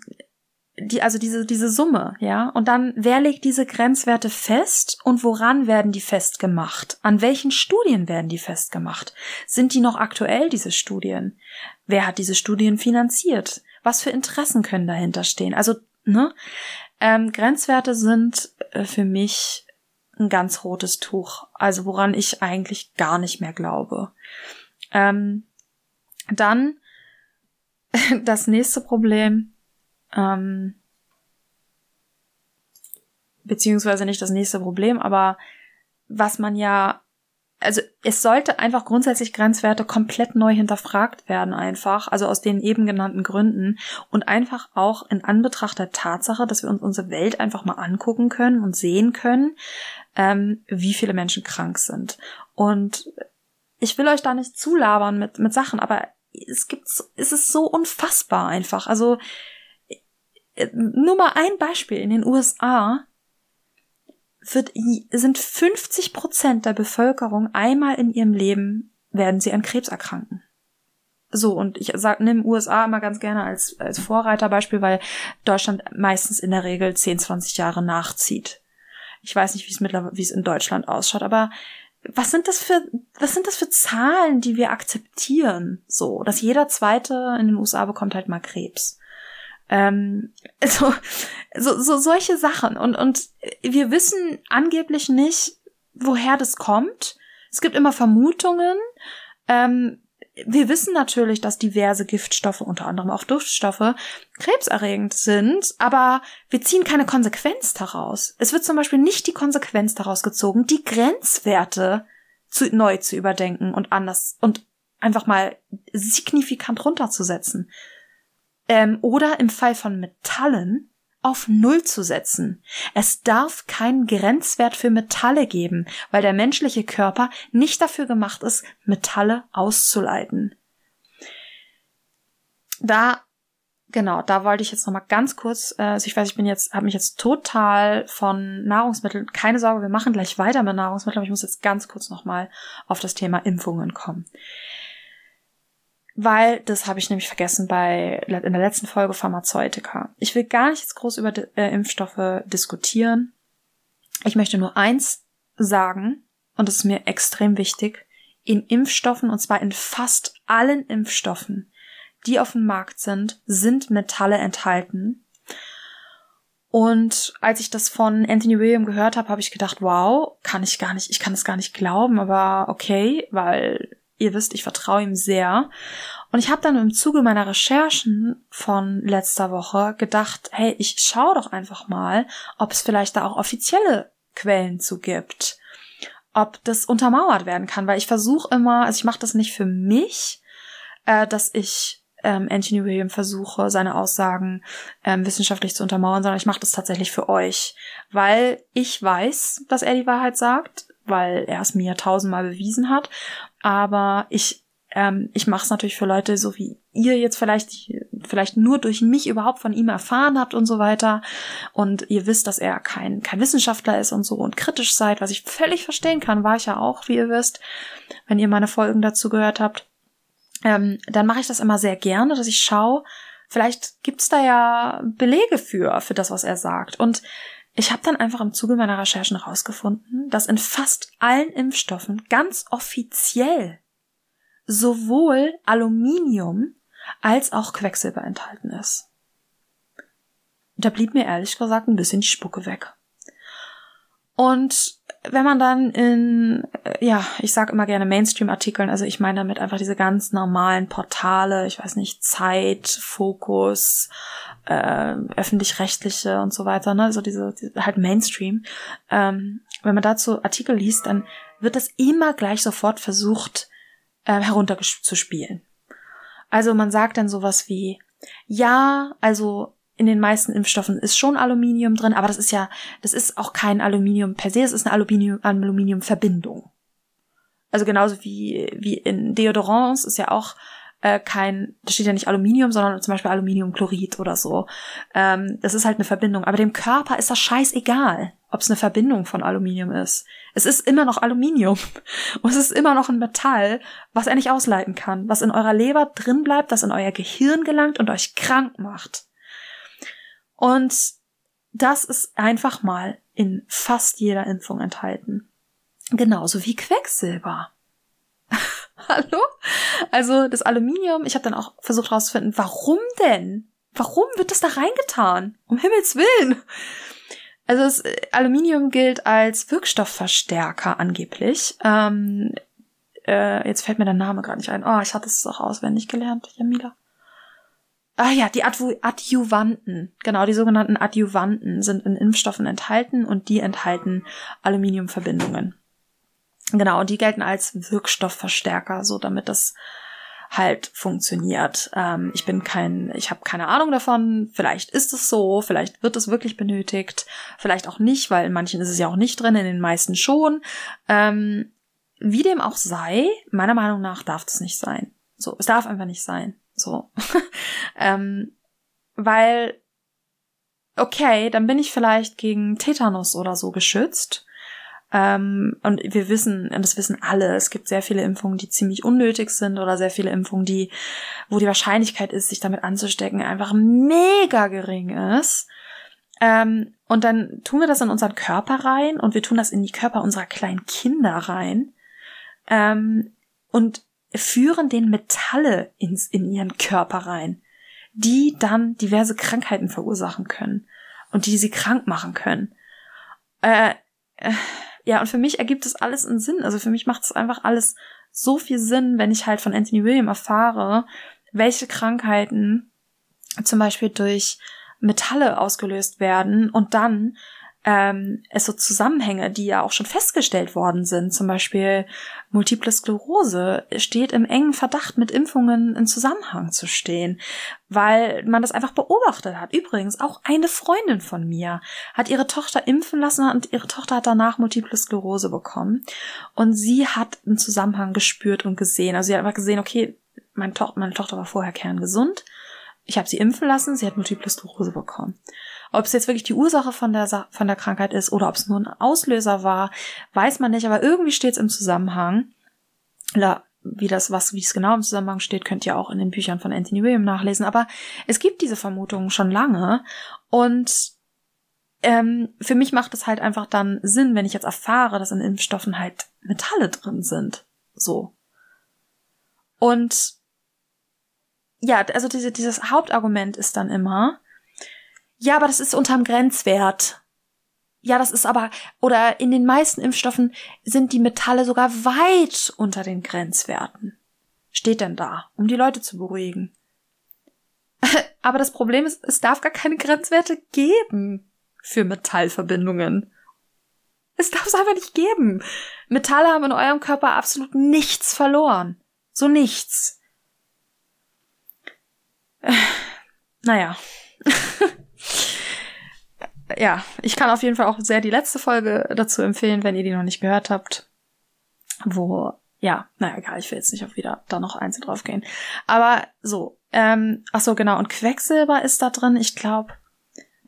die, also diese, diese Summe, ja. Und dann, wer legt diese Grenzwerte fest und woran werden die festgemacht? An welchen Studien werden die festgemacht? Sind die noch aktuell, diese Studien? Wer hat diese Studien finanziert? Was für Interessen können dahinter stehen? Also, ne? Ähm, Grenzwerte sind äh, für mich ein ganz rotes Tuch. Also woran ich eigentlich gar nicht mehr glaube. Ähm, dann (laughs) das nächste Problem, ähm, beziehungsweise nicht das nächste Problem, aber was man ja, also es sollte einfach grundsätzlich Grenzwerte komplett neu hinterfragt werden einfach, also aus den eben genannten Gründen und einfach auch in Anbetracht der Tatsache, dass wir uns unsere Welt einfach mal angucken können und sehen können, ähm, wie viele Menschen krank sind. Und ich will euch da nicht zulabern mit, mit Sachen, aber es gibt, es ist so unfassbar einfach. Also, äh, nur mal ein Beispiel. In den USA wird, sind 50 Prozent der Bevölkerung einmal in ihrem Leben werden sie an Krebs erkranken. So, und ich sag, nimm USA immer ganz gerne als, als Vorreiterbeispiel, weil Deutschland meistens in der Regel 10, 20 Jahre nachzieht. Ich weiß nicht, wie es mittlerweile, wie es in Deutschland ausschaut, aber was sind das für, was sind das für Zahlen, die wir akzeptieren? So, dass jeder Zweite in den USA bekommt halt mal Krebs. Ähm, (laughs) so, so, so solche Sachen. Und, und wir wissen angeblich nicht, woher das kommt. Es gibt immer Vermutungen. Ähm, wir wissen natürlich, dass diverse Giftstoffe, unter anderem auch Duftstoffe, krebserregend sind, aber wir ziehen keine Konsequenz daraus. Es wird zum Beispiel nicht die Konsequenz daraus gezogen, die Grenzwerte zu, neu zu überdenken und anders und einfach mal signifikant runterzusetzen. ähm, oder im Fall von Metallen auf Null zu setzen. Es darf keinen Grenzwert für Metalle geben, weil der menschliche Körper nicht dafür gemacht ist, Metalle auszuleiten. Da Genau, da wollte ich jetzt noch mal ganz kurz, äh, also ich weiß, ich bin jetzt, habe mich jetzt total von Nahrungsmitteln, keine Sorge, wir machen gleich weiter mit Nahrungsmitteln, aber ich muss jetzt ganz kurz noch mal auf das Thema Impfungen kommen. Weil, das habe ich nämlich vergessen bei, in der letzten Folge Pharmazeutika. Ich will gar nicht jetzt groß über äh, Impfstoffe diskutieren. Ich möchte nur eins sagen, und das ist mir extrem wichtig, in Impfstoffen, und zwar in fast allen Impfstoffen, die auf dem Markt sind, sind Metalle enthalten. Und als ich das von Anthony William gehört habe, habe ich gedacht, wow, kann ich gar nicht, ich kann es gar nicht glauben, aber okay, weil ihr wisst, ich vertraue ihm sehr. Und ich habe dann im Zuge meiner Recherchen von letzter Woche gedacht, hey, ich schaue doch einfach mal, ob es vielleicht da auch offizielle Quellen zu gibt, ob das untermauert werden kann, weil ich versuche immer, also ich mache das nicht für mich, äh, dass ich ähm, Anthony William versuche, seine Aussagen ähm, wissenschaftlich zu untermauern, sondern ich mache das tatsächlich für euch, weil ich weiß, dass er die Wahrheit sagt, weil er es mir tausendmal bewiesen hat, aber ich ähm, ich mache es natürlich für Leute, so wie ihr jetzt vielleicht vielleicht nur durch mich überhaupt von ihm erfahren habt und so weiter. Und ihr wisst, dass er kein kein Wissenschaftler ist und so und kritisch seid, was ich völlig verstehen kann, war ich ja auch, wie ihr wisst, wenn ihr meine Folgen dazu gehört habt. Ähm, dann mache ich das immer sehr gerne, dass ich schaue, vielleicht gibt's da ja Belege für, für das, was er sagt. Und ich habe dann einfach im Zuge meiner Recherchen herausgefunden, dass in fast allen Impfstoffen ganz offiziell sowohl Aluminium als auch Quecksilber enthalten ist. Da blieb mir ehrlich gesagt ein bisschen die Spucke weg. Und wenn man dann in, äh, ja, ich sage immer gerne Mainstream-Artikeln, also ich meine damit einfach diese ganz normalen Portale, ich weiß nicht, Zeit, Fokus, äh, öffentlich-rechtliche und so weiter, ne, also diese, diese halt Mainstream. Ähm, wenn man dazu Artikel liest, dann wird das immer gleich sofort versucht, äh, herunterzuspielen. Also man sagt dann sowas wie, ja, also in den meisten Impfstoffen ist schon Aluminium drin, aber das ist ja, das ist auch kein Aluminium per se, es ist eine Aluminium, Aluminiumverbindung. Also genauso wie, wie in Deodorants ist ja auch äh, kein, da steht ja nicht Aluminium, sondern zum Beispiel Aluminiumchlorid oder so. Ähm, das ist halt eine Verbindung. Aber dem Körper ist das scheißegal, ob es eine Verbindung von Aluminium ist. Es ist immer noch Aluminium. (laughs) Und es ist immer noch ein Metall, was er nicht ausleiten kann, was in eurer Leber drin bleibt, das in euer Gehirn gelangt und euch krank macht. Und das ist einfach mal in fast jeder Impfung enthalten. Genauso wie Quecksilber. (laughs) Hallo? Also das Aluminium, ich habe dann auch versucht herauszufinden, warum denn? Warum wird das da reingetan? Um Himmels Willen. Also das äh, Aluminium gilt als Wirkstoffverstärker angeblich. Ähm, äh, jetzt fällt mir der Name gerade nicht ein. Oh, ich hatte es auch auswendig gelernt, Jamila. Ah ja, die Adju Adjuvanten, genau, die sogenannten Adjuvanten sind in Impfstoffen enthalten und die enthalten Aluminiumverbindungen. Genau, und die gelten als Wirkstoffverstärker, so damit das halt funktioniert. Ähm, ich bin kein, ich habe keine Ahnung davon. Vielleicht ist es so, vielleicht wird es wirklich benötigt, vielleicht auch nicht, weil in manchen ist es ja auch nicht drin, in den meisten schon. Ähm, wie dem auch sei, meiner Meinung nach darf das nicht sein. So, es darf einfach nicht sein. So. (laughs) ähm, weil, okay, dann bin ich vielleicht gegen Tetanus oder so geschützt. Ähm, und wir wissen, und das wissen alle, es gibt sehr viele Impfungen, die ziemlich unnötig sind oder sehr viele Impfungen, die, wo die Wahrscheinlichkeit ist, sich damit anzustecken, einfach mega gering ist. Ähm, und dann tun wir das in unseren Körper rein und wir tun das in die Körper unserer kleinen Kinder rein. Ähm, und führen den Metalle ins, in ihren Körper rein, die dann diverse Krankheiten verursachen können und die sie krank machen können. Äh, äh, ja, und für mich ergibt es alles einen Sinn. Also für mich macht es einfach alles so viel Sinn, wenn ich halt von Anthony William erfahre, welche Krankheiten zum Beispiel durch Metalle ausgelöst werden und dann ähm, es so Zusammenhänge, die ja auch schon festgestellt worden sind, zum Beispiel Multiple Sklerose steht im engen Verdacht, mit Impfungen in Zusammenhang zu stehen, weil man das einfach beobachtet hat. Übrigens, auch eine Freundin von mir hat ihre Tochter impfen lassen und ihre Tochter hat danach Multiple Sklerose bekommen. Und sie hat einen Zusammenhang gespürt und gesehen. Also sie hat einfach gesehen, okay, meine, to meine Tochter war vorher kerngesund. Ich habe sie impfen lassen, sie hat Multiple Sklerose bekommen. Ob es jetzt wirklich die Ursache von der, von der Krankheit ist oder ob es nur ein Auslöser war, weiß man nicht, aber irgendwie steht es im Zusammenhang. Wie das, was, wie es genau im Zusammenhang steht, könnt ihr auch in den Büchern von Anthony William nachlesen. Aber es gibt diese Vermutungen schon lange und ähm, für mich macht es halt einfach dann Sinn, wenn ich jetzt erfahre, dass in Impfstoffen halt Metalle drin sind. So. Und ja, also diese, dieses Hauptargument ist dann immer, ja, aber das ist unterm Grenzwert. Ja, das ist aber, oder in den meisten Impfstoffen sind die Metalle sogar weit unter den Grenzwerten. Steht denn da, um die Leute zu beruhigen. (laughs) aber das Problem ist, es darf gar keine Grenzwerte geben für Metallverbindungen. Es darf es einfach nicht geben. Metalle haben in eurem Körper absolut nichts verloren. So nichts. (sighs) Naja. (laughs) ja, ich kann auf jeden Fall auch sehr die letzte Folge dazu empfehlen, wenn ihr die noch nicht gehört habt. Wo, ja, naja, egal, ich will jetzt nicht auf wieder da noch einzeln drauf gehen. Aber so, ähm, ach so, genau, und Quecksilber ist da drin, ich glaube,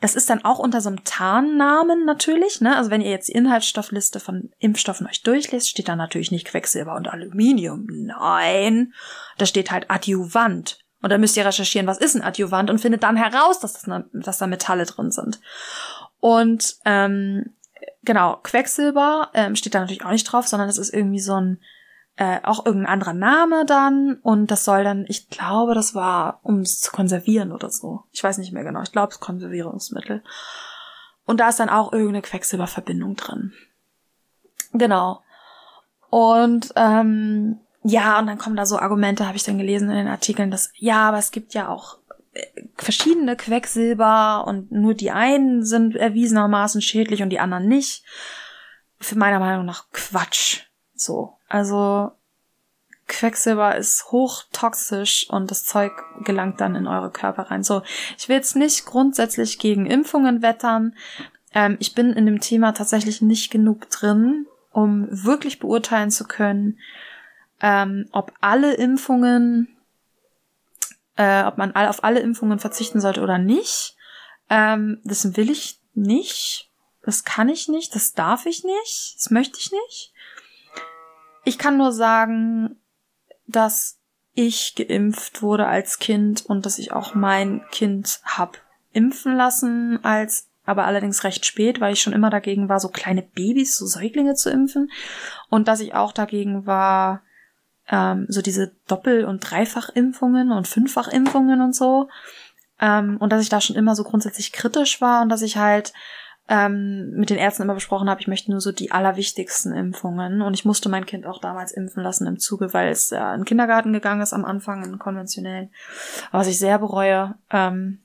das ist dann auch unter so einem Tarnnamen natürlich, ne? Also wenn ihr jetzt die Inhaltsstoffliste von Impfstoffen euch durchlest, steht da natürlich nicht Quecksilber und Aluminium. Nein, da steht halt Adjuvant. Und dann müsst ihr recherchieren, was ist ein Adjuvant und findet dann heraus, dass, das ne, dass da Metalle drin sind. Und ähm, genau, Quecksilber ähm, steht da natürlich auch nicht drauf, sondern es ist irgendwie so ein äh, auch irgendein anderer Name dann und das soll dann, ich glaube, das war, um es zu konservieren oder so. Ich weiß nicht mehr genau. Ich glaube, es ist Konservierungsmittel. Und da ist dann auch irgendeine Quecksilberverbindung drin. Genau. Und ähm, ja, und dann kommen da so Argumente, habe ich dann gelesen in den Artikeln, dass ja, aber es gibt ja auch äh, verschiedene Quecksilber und nur die einen sind erwiesenermaßen schädlich und die anderen nicht. Für meiner Meinung nach Quatsch. So. Also Quecksilber ist hochtoxisch und das Zeug gelangt dann in eure Körper rein. So, ich will jetzt nicht grundsätzlich gegen Impfungen wettern. Ähm, ich bin in dem Thema tatsächlich nicht genug drin, um wirklich beurteilen zu können, ähm, ob alle Impfungen, äh, ob man auf alle Impfungen verzichten sollte oder nicht. Ähm, das will ich nicht. Das kann ich nicht. Das darf ich nicht. Das möchte ich nicht. Ich kann nur sagen, dass ich geimpft wurde als Kind und dass ich auch mein Kind hab impfen lassen als aber allerdings recht spät, weil ich schon immer dagegen war, so kleine Babys, so Säuglinge zu impfen. Und dass ich auch dagegen war, ähm, so diese Doppel- und Dreifachimpfungen und Fünffachimpfungen und so. Ähm, und dass ich da schon immer so grundsätzlich kritisch war und dass ich halt ähm, mit den Ärzten immer besprochen habe, ich möchte nur so die allerwichtigsten Impfungen. Und ich musste mein Kind auch damals impfen lassen im Zuge, weil es äh, in den Kindergarten gegangen ist am Anfang, in konventionellen, was ich sehr bereue. Ähm,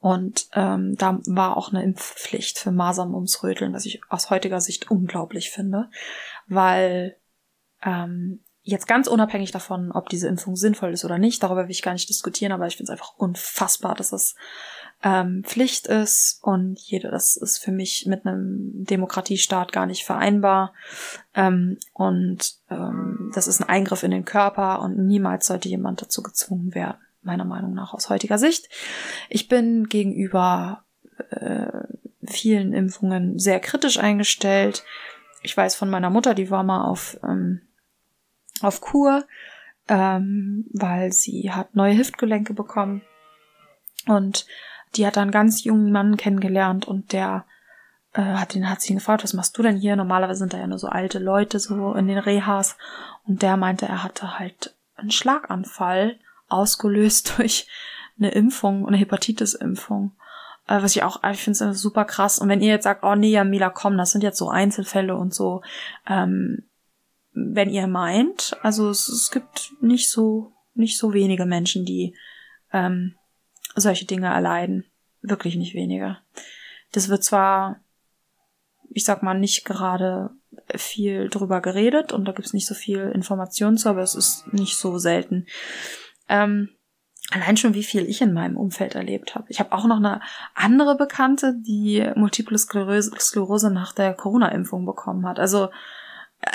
und ähm, da war auch eine Impfpflicht für Masern ums Röteln, was ich aus heutiger Sicht unglaublich finde, weil ähm, jetzt ganz unabhängig davon, ob diese Impfung sinnvoll ist oder nicht, darüber will ich gar nicht diskutieren, aber ich finde es einfach unfassbar, dass das ähm, Pflicht ist und jede, das ist für mich mit einem Demokratiestaat gar nicht vereinbar ähm, und ähm, das ist ein Eingriff in den Körper und niemals sollte jemand dazu gezwungen werden, meiner Meinung nach aus heutiger Sicht. Ich bin gegenüber äh, vielen Impfungen sehr kritisch eingestellt. Ich weiß von meiner Mutter, die war mal auf ähm, auf Kur, ähm, weil sie hat neue Hüftgelenke bekommen und die hat einen ganz jungen Mann kennengelernt und der äh, hat ihn hat sie ihn gefragt, was machst du denn hier? Normalerweise sind da ja nur so alte Leute so in den Rehas und der meinte, er hatte halt einen Schlaganfall ausgelöst (laughs) durch eine Impfung, eine Hepatitis-Impfung. Äh, was ich auch, ich finde es super krass. Und wenn ihr jetzt sagt, oh nee, Jamila, komm, das sind jetzt so Einzelfälle und so, ähm, wenn ihr meint, also es, es gibt nicht so, nicht so wenige Menschen, die ähm, solche Dinge erleiden. Wirklich nicht wenige. Das wird zwar ich sag mal, nicht gerade viel drüber geredet und da gibt's nicht so viel Informationen zu, aber es ist nicht so selten. Ähm, allein schon, wie viel ich in meinem Umfeld erlebt habe. Ich habe auch noch eine andere Bekannte, die Multiple Sklerose, Sklerose nach der Corona-Impfung bekommen hat. Also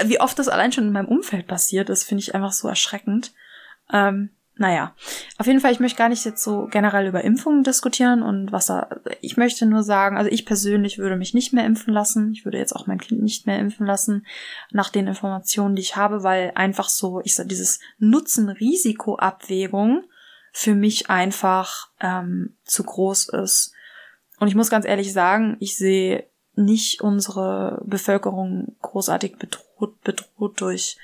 wie oft das allein schon in meinem Umfeld passiert ist, finde ich einfach so erschreckend. Ähm, naja, auf jeden Fall, ich möchte gar nicht jetzt so generell über Impfungen diskutieren und was da. Ich möchte nur sagen, also ich persönlich würde mich nicht mehr impfen lassen. Ich würde jetzt auch mein Kind nicht mehr impfen lassen, nach den Informationen, die ich habe, weil einfach so, ich sage, dieses Nutzen-Risiko-Abwägung für mich einfach ähm, zu groß ist. Und ich muss ganz ehrlich sagen, ich sehe nicht unsere Bevölkerung großartig bedroht, bedroht durch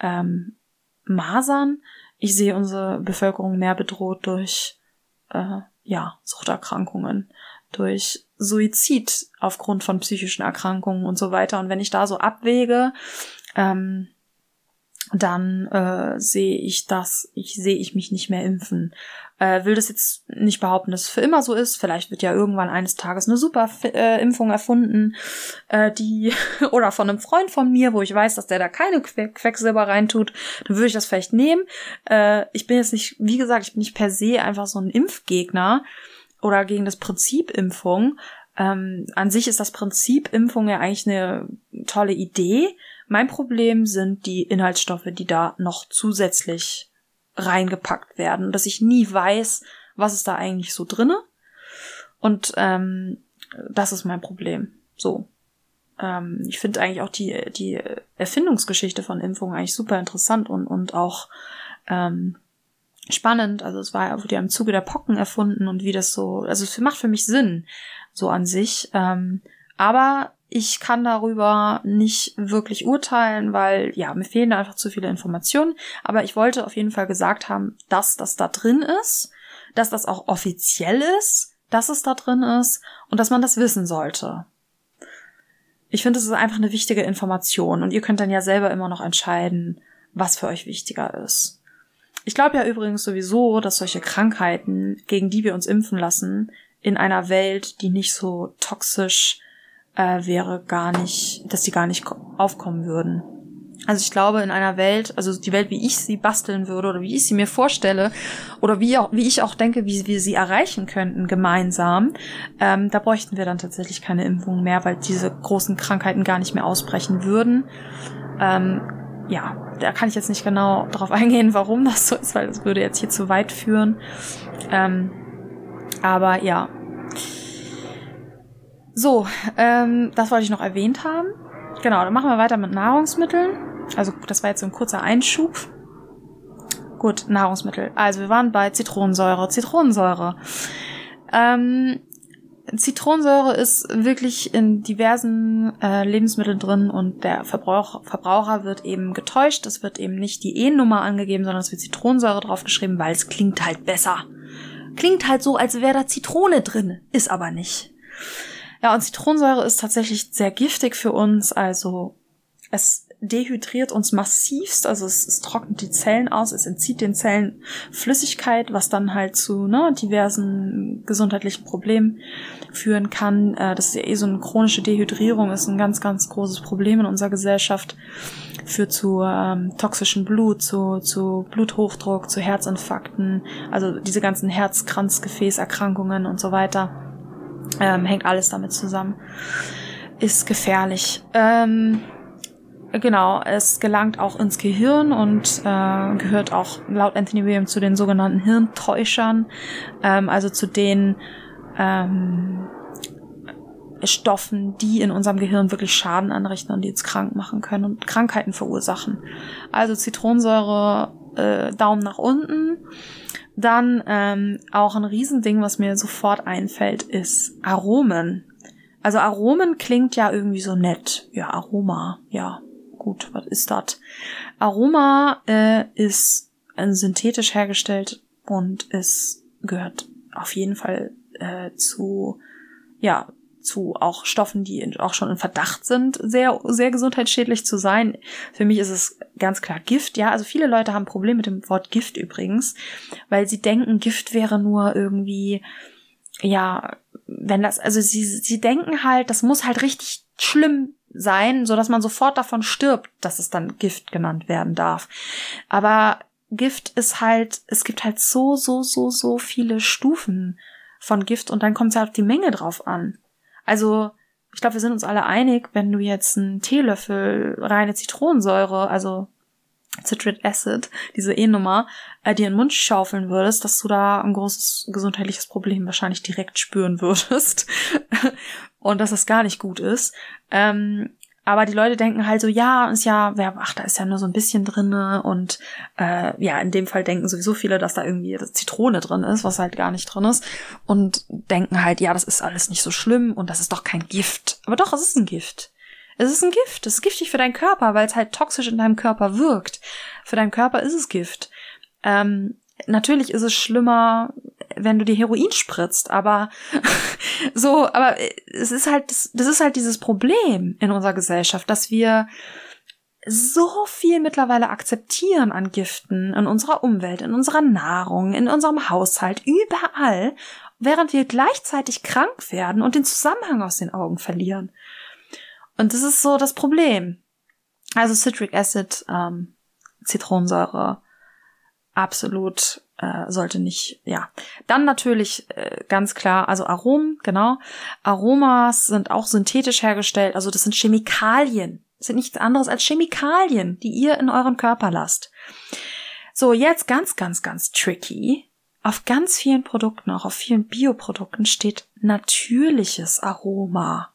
ähm, Masern ich sehe unsere Bevölkerung mehr bedroht durch äh, ja, Suchterkrankungen, durch Suizid aufgrund von psychischen Erkrankungen und so weiter. Und wenn ich da so abwäge, ähm, dann äh, sehe ich das, ich sehe ich mich nicht mehr impfen. Äh, will das jetzt nicht behaupten, dass es für immer so ist. Vielleicht wird ja irgendwann eines Tages eine super äh, erfunden, äh, die (laughs) oder von einem Freund von mir, wo ich weiß, dass der da keine que Quecksilber reintut, dann würde ich das vielleicht nehmen. Äh, ich bin jetzt nicht, wie gesagt, ich bin nicht per se einfach so ein Impfgegner oder gegen das Prinzip Impfung. Ähm, an sich ist das Prinzip Impfung ja eigentlich eine tolle Idee. Mein Problem sind die Inhaltsstoffe, die da noch zusätzlich reingepackt werden, dass ich nie weiß, was ist da eigentlich so drinne. Und ähm, das ist mein Problem. So. Ähm, ich finde eigentlich auch die, die Erfindungsgeschichte von Impfungen eigentlich super interessant und, und auch ähm, spannend. Also es war, wurde ja im Zuge der Pocken erfunden und wie das so, also es macht für mich Sinn, so an sich. Ähm, aber ich kann darüber nicht wirklich urteilen, weil ja, mir fehlen einfach zu viele Informationen. Aber ich wollte auf jeden Fall gesagt haben, dass das da drin ist, dass das auch offiziell ist, dass es da drin ist und dass man das wissen sollte. Ich finde, es ist einfach eine wichtige Information und ihr könnt dann ja selber immer noch entscheiden, was für euch wichtiger ist. Ich glaube ja übrigens sowieso, dass solche Krankheiten, gegen die wir uns impfen lassen, in einer Welt, die nicht so toxisch äh, wäre gar nicht, dass die gar nicht aufkommen würden. Also ich glaube, in einer Welt, also die Welt, wie ich sie basteln würde oder wie ich sie mir vorstelle oder wie, auch, wie ich auch denke, wie wir sie erreichen könnten gemeinsam, ähm, da bräuchten wir dann tatsächlich keine Impfung mehr, weil diese großen Krankheiten gar nicht mehr ausbrechen würden. Ähm, ja, da kann ich jetzt nicht genau darauf (laughs) eingehen, warum das so ist, weil das würde jetzt hier zu weit führen. Ähm, aber ja, so, ähm, das wollte ich noch erwähnt haben. Genau, dann machen wir weiter mit Nahrungsmitteln. Also das war jetzt so ein kurzer Einschub. Gut, Nahrungsmittel. Also wir waren bei Zitronensäure. Zitronensäure. Ähm, Zitronensäure ist wirklich in diversen äh, Lebensmitteln drin und der Verbrauch, Verbraucher wird eben getäuscht. Es wird eben nicht die E-Nummer angegeben, sondern es wird Zitronensäure draufgeschrieben, weil es klingt halt besser. Klingt halt so, als wäre da Zitrone drin, ist aber nicht. Ja, und Zitronensäure ist tatsächlich sehr giftig für uns. Also es dehydriert uns massivst, also es, es, trocknet die Zellen aus, es entzieht den Zellen Flüssigkeit, was dann halt zu ne, diversen gesundheitlichen Problemen führen kann. Äh, das ist ja eh so eine chronische Dehydrierung, ist ein ganz, ganz großes Problem in unserer Gesellschaft. Führt zu ähm, toxischem Blut, zu, zu Bluthochdruck, zu Herzinfarkten, also diese ganzen Herzkranzgefäßerkrankungen und so weiter. Ähm, hängt alles damit zusammen. Ist gefährlich. Ähm, genau, es gelangt auch ins Gehirn und äh, gehört auch laut Anthony Williams zu den sogenannten Hirntäuschern, ähm, also zu den ähm, Stoffen, die in unserem Gehirn wirklich Schaden anrichten und die uns krank machen können und Krankheiten verursachen. Also Zitronensäure, äh, Daumen nach unten. Dann ähm, auch ein Riesending, was mir sofort einfällt, ist Aromen. Also Aromen klingt ja irgendwie so nett. Ja, Aroma. Ja, gut, was ist das? Aroma äh, ist äh, synthetisch hergestellt und es gehört auf jeden Fall äh, zu ja zu auch Stoffen, die auch schon in Verdacht sind, sehr, sehr gesundheitsschädlich zu sein. Für mich ist es ganz klar Gift, ja. Also viele Leute haben Probleme mit dem Wort Gift übrigens, weil sie denken, Gift wäre nur irgendwie, ja, wenn das, also sie, sie denken halt, das muss halt richtig schlimm sein, so dass man sofort davon stirbt, dass es dann Gift genannt werden darf. Aber Gift ist halt, es gibt halt so, so, so, so viele Stufen von Gift und dann kommt es halt auf die Menge drauf an. Also, ich glaube, wir sind uns alle einig, wenn du jetzt einen Teelöffel reine Zitronensäure, also Citric Acid, diese E-Nummer, äh, dir in den Mund schaufeln würdest, dass du da ein großes gesundheitliches Problem wahrscheinlich direkt spüren würdest. (laughs) und dass das gar nicht gut ist. Ähm, aber die Leute denken halt so, ja, ist ja, ach, da ist ja nur so ein bisschen drinne und äh, ja, in dem Fall denken sowieso viele, dass da irgendwie Zitrone drin ist, was halt gar nicht drin ist und denken halt, ja, das ist alles nicht so schlimm und das ist doch kein Gift. Aber doch, es ist ein Gift. Es ist ein Gift. Es ist giftig für deinen Körper, weil es halt toxisch in deinem Körper wirkt. Für deinen Körper ist es Gift. Ähm, natürlich ist es schlimmer, wenn du dir Heroin spritzt, aber (laughs) so, aber es ist halt, das, das ist halt dieses Problem in unserer Gesellschaft, dass wir so viel mittlerweile akzeptieren an Giften in unserer Umwelt, in unserer Nahrung, in unserem Haushalt, überall, während wir gleichzeitig krank werden und den Zusammenhang aus den Augen verlieren. Und das ist so das Problem. Also Citric Acid, ähm, Zitronensäure, absolut äh, sollte nicht, ja. Dann natürlich äh, ganz klar, also Aromen, genau. Aromas sind auch synthetisch hergestellt, also das sind Chemikalien. Das sind nichts anderes als Chemikalien, die ihr in euren Körper lasst. So, jetzt ganz, ganz, ganz tricky. Auf ganz vielen Produkten, auch auf vielen Bioprodukten steht natürliches Aroma.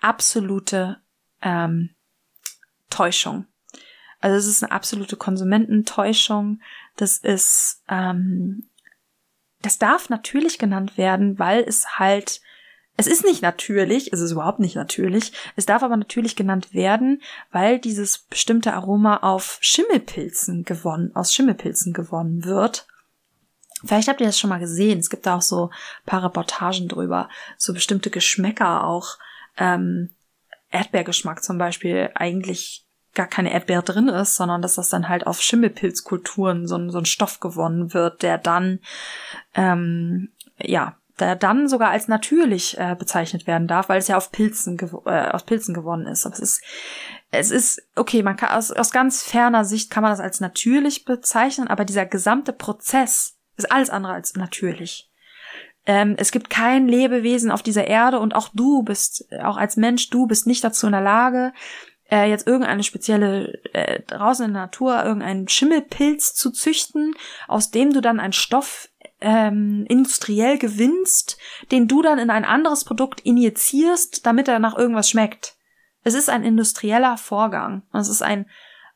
Absolute ähm, Täuschung. Also es ist eine absolute Konsumententäuschung. Das ist, ähm, das darf natürlich genannt werden, weil es halt, es ist nicht natürlich, es ist überhaupt nicht natürlich. Es darf aber natürlich genannt werden, weil dieses bestimmte Aroma auf Schimmelpilzen gewonnen, aus Schimmelpilzen gewonnen wird. Vielleicht habt ihr das schon mal gesehen. Es gibt da auch so paar Reportagen drüber, so bestimmte Geschmäcker auch. Ähm, Erdbeergeschmack zum Beispiel eigentlich gar keine Erdbeere drin ist, sondern dass das dann halt auf Schimmelpilzkulturen so, ein so ein Stoff gewonnen wird, der dann, ähm, ja, der dann sogar als natürlich äh, bezeichnet werden darf, weil es ja auf Pilzen, äh, aus Pilzen gewonnen ist. Aber es ist, es ist, okay, man kann aus, aus ganz ferner Sicht kann man das als natürlich bezeichnen, aber dieser gesamte Prozess ist alles andere als natürlich. Ähm, es gibt kein Lebewesen auf dieser Erde und auch du bist, auch als Mensch, du bist nicht dazu in der Lage, äh, jetzt irgendeine spezielle, äh, draußen in der Natur, irgendeinen Schimmelpilz zu züchten, aus dem du dann einen Stoff ähm, industriell gewinnst, den du dann in ein anderes Produkt injizierst, damit er nach irgendwas schmeckt. Es ist ein industrieller Vorgang. Es ist ein,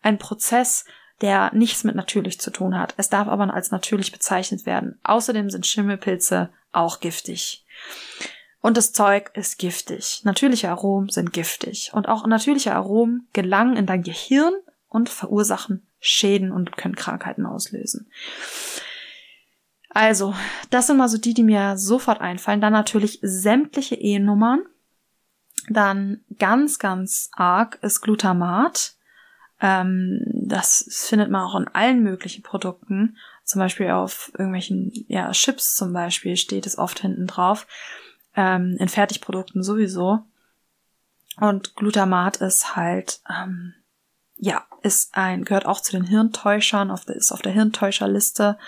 ein Prozess, der nichts mit natürlich zu tun hat. Es darf aber als natürlich bezeichnet werden. Außerdem sind Schimmelpilze auch giftig. Und das Zeug ist giftig. Natürliche Aromen sind giftig. Und auch natürliche Aromen gelangen in dein Gehirn und verursachen Schäden und können Krankheiten auslösen. Also, das sind mal so die, die mir sofort einfallen. Dann natürlich sämtliche E-Nummern. Dann ganz, ganz arg ist Glutamat. Ähm, das findet man auch in allen möglichen Produkten. Zum Beispiel auf irgendwelchen, ja, Chips zum Beispiel steht es oft hinten drauf ähm, in Fertigprodukten sowieso. Und Glutamat ist halt, ähm, ja, ist ein, gehört auch zu den Hirntäuschern, auf der, ist auf der Hirntäuscherliste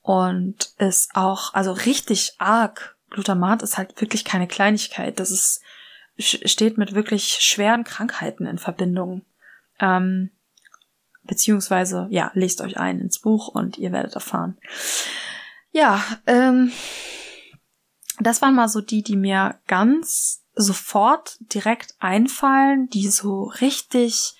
und ist auch, also richtig arg. Glutamat ist halt wirklich keine Kleinigkeit. Das ist, steht mit wirklich schweren Krankheiten in Verbindung. Ähm, beziehungsweise, ja, lest euch ein ins Buch und ihr werdet erfahren. Ja, ähm, das waren mal so die, die mir ganz sofort direkt einfallen, die so richtig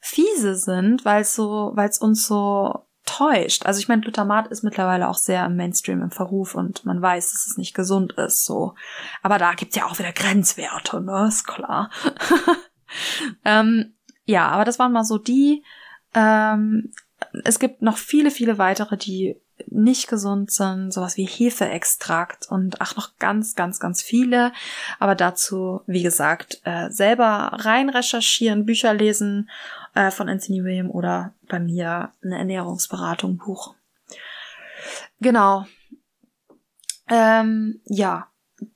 fiese sind, weil es so, weil es uns so täuscht. Also ich meine, Glutamat ist mittlerweile auch sehr im Mainstream im Verruf und man weiß, dass es nicht gesund ist, so. Aber da gibt's ja auch wieder Grenzwerte, ne? Ist klar. (laughs) ähm, ja, aber das waren mal so die. Ähm, es gibt noch viele, viele weitere, die nicht gesund sind, sowas wie Hefeextrakt und ach noch ganz, ganz, ganz viele. Aber dazu, wie gesagt, äh, selber rein recherchieren, Bücher lesen äh, von Anthony William oder bei mir eine Ernährungsberatung buchen. Genau. Ähm, ja,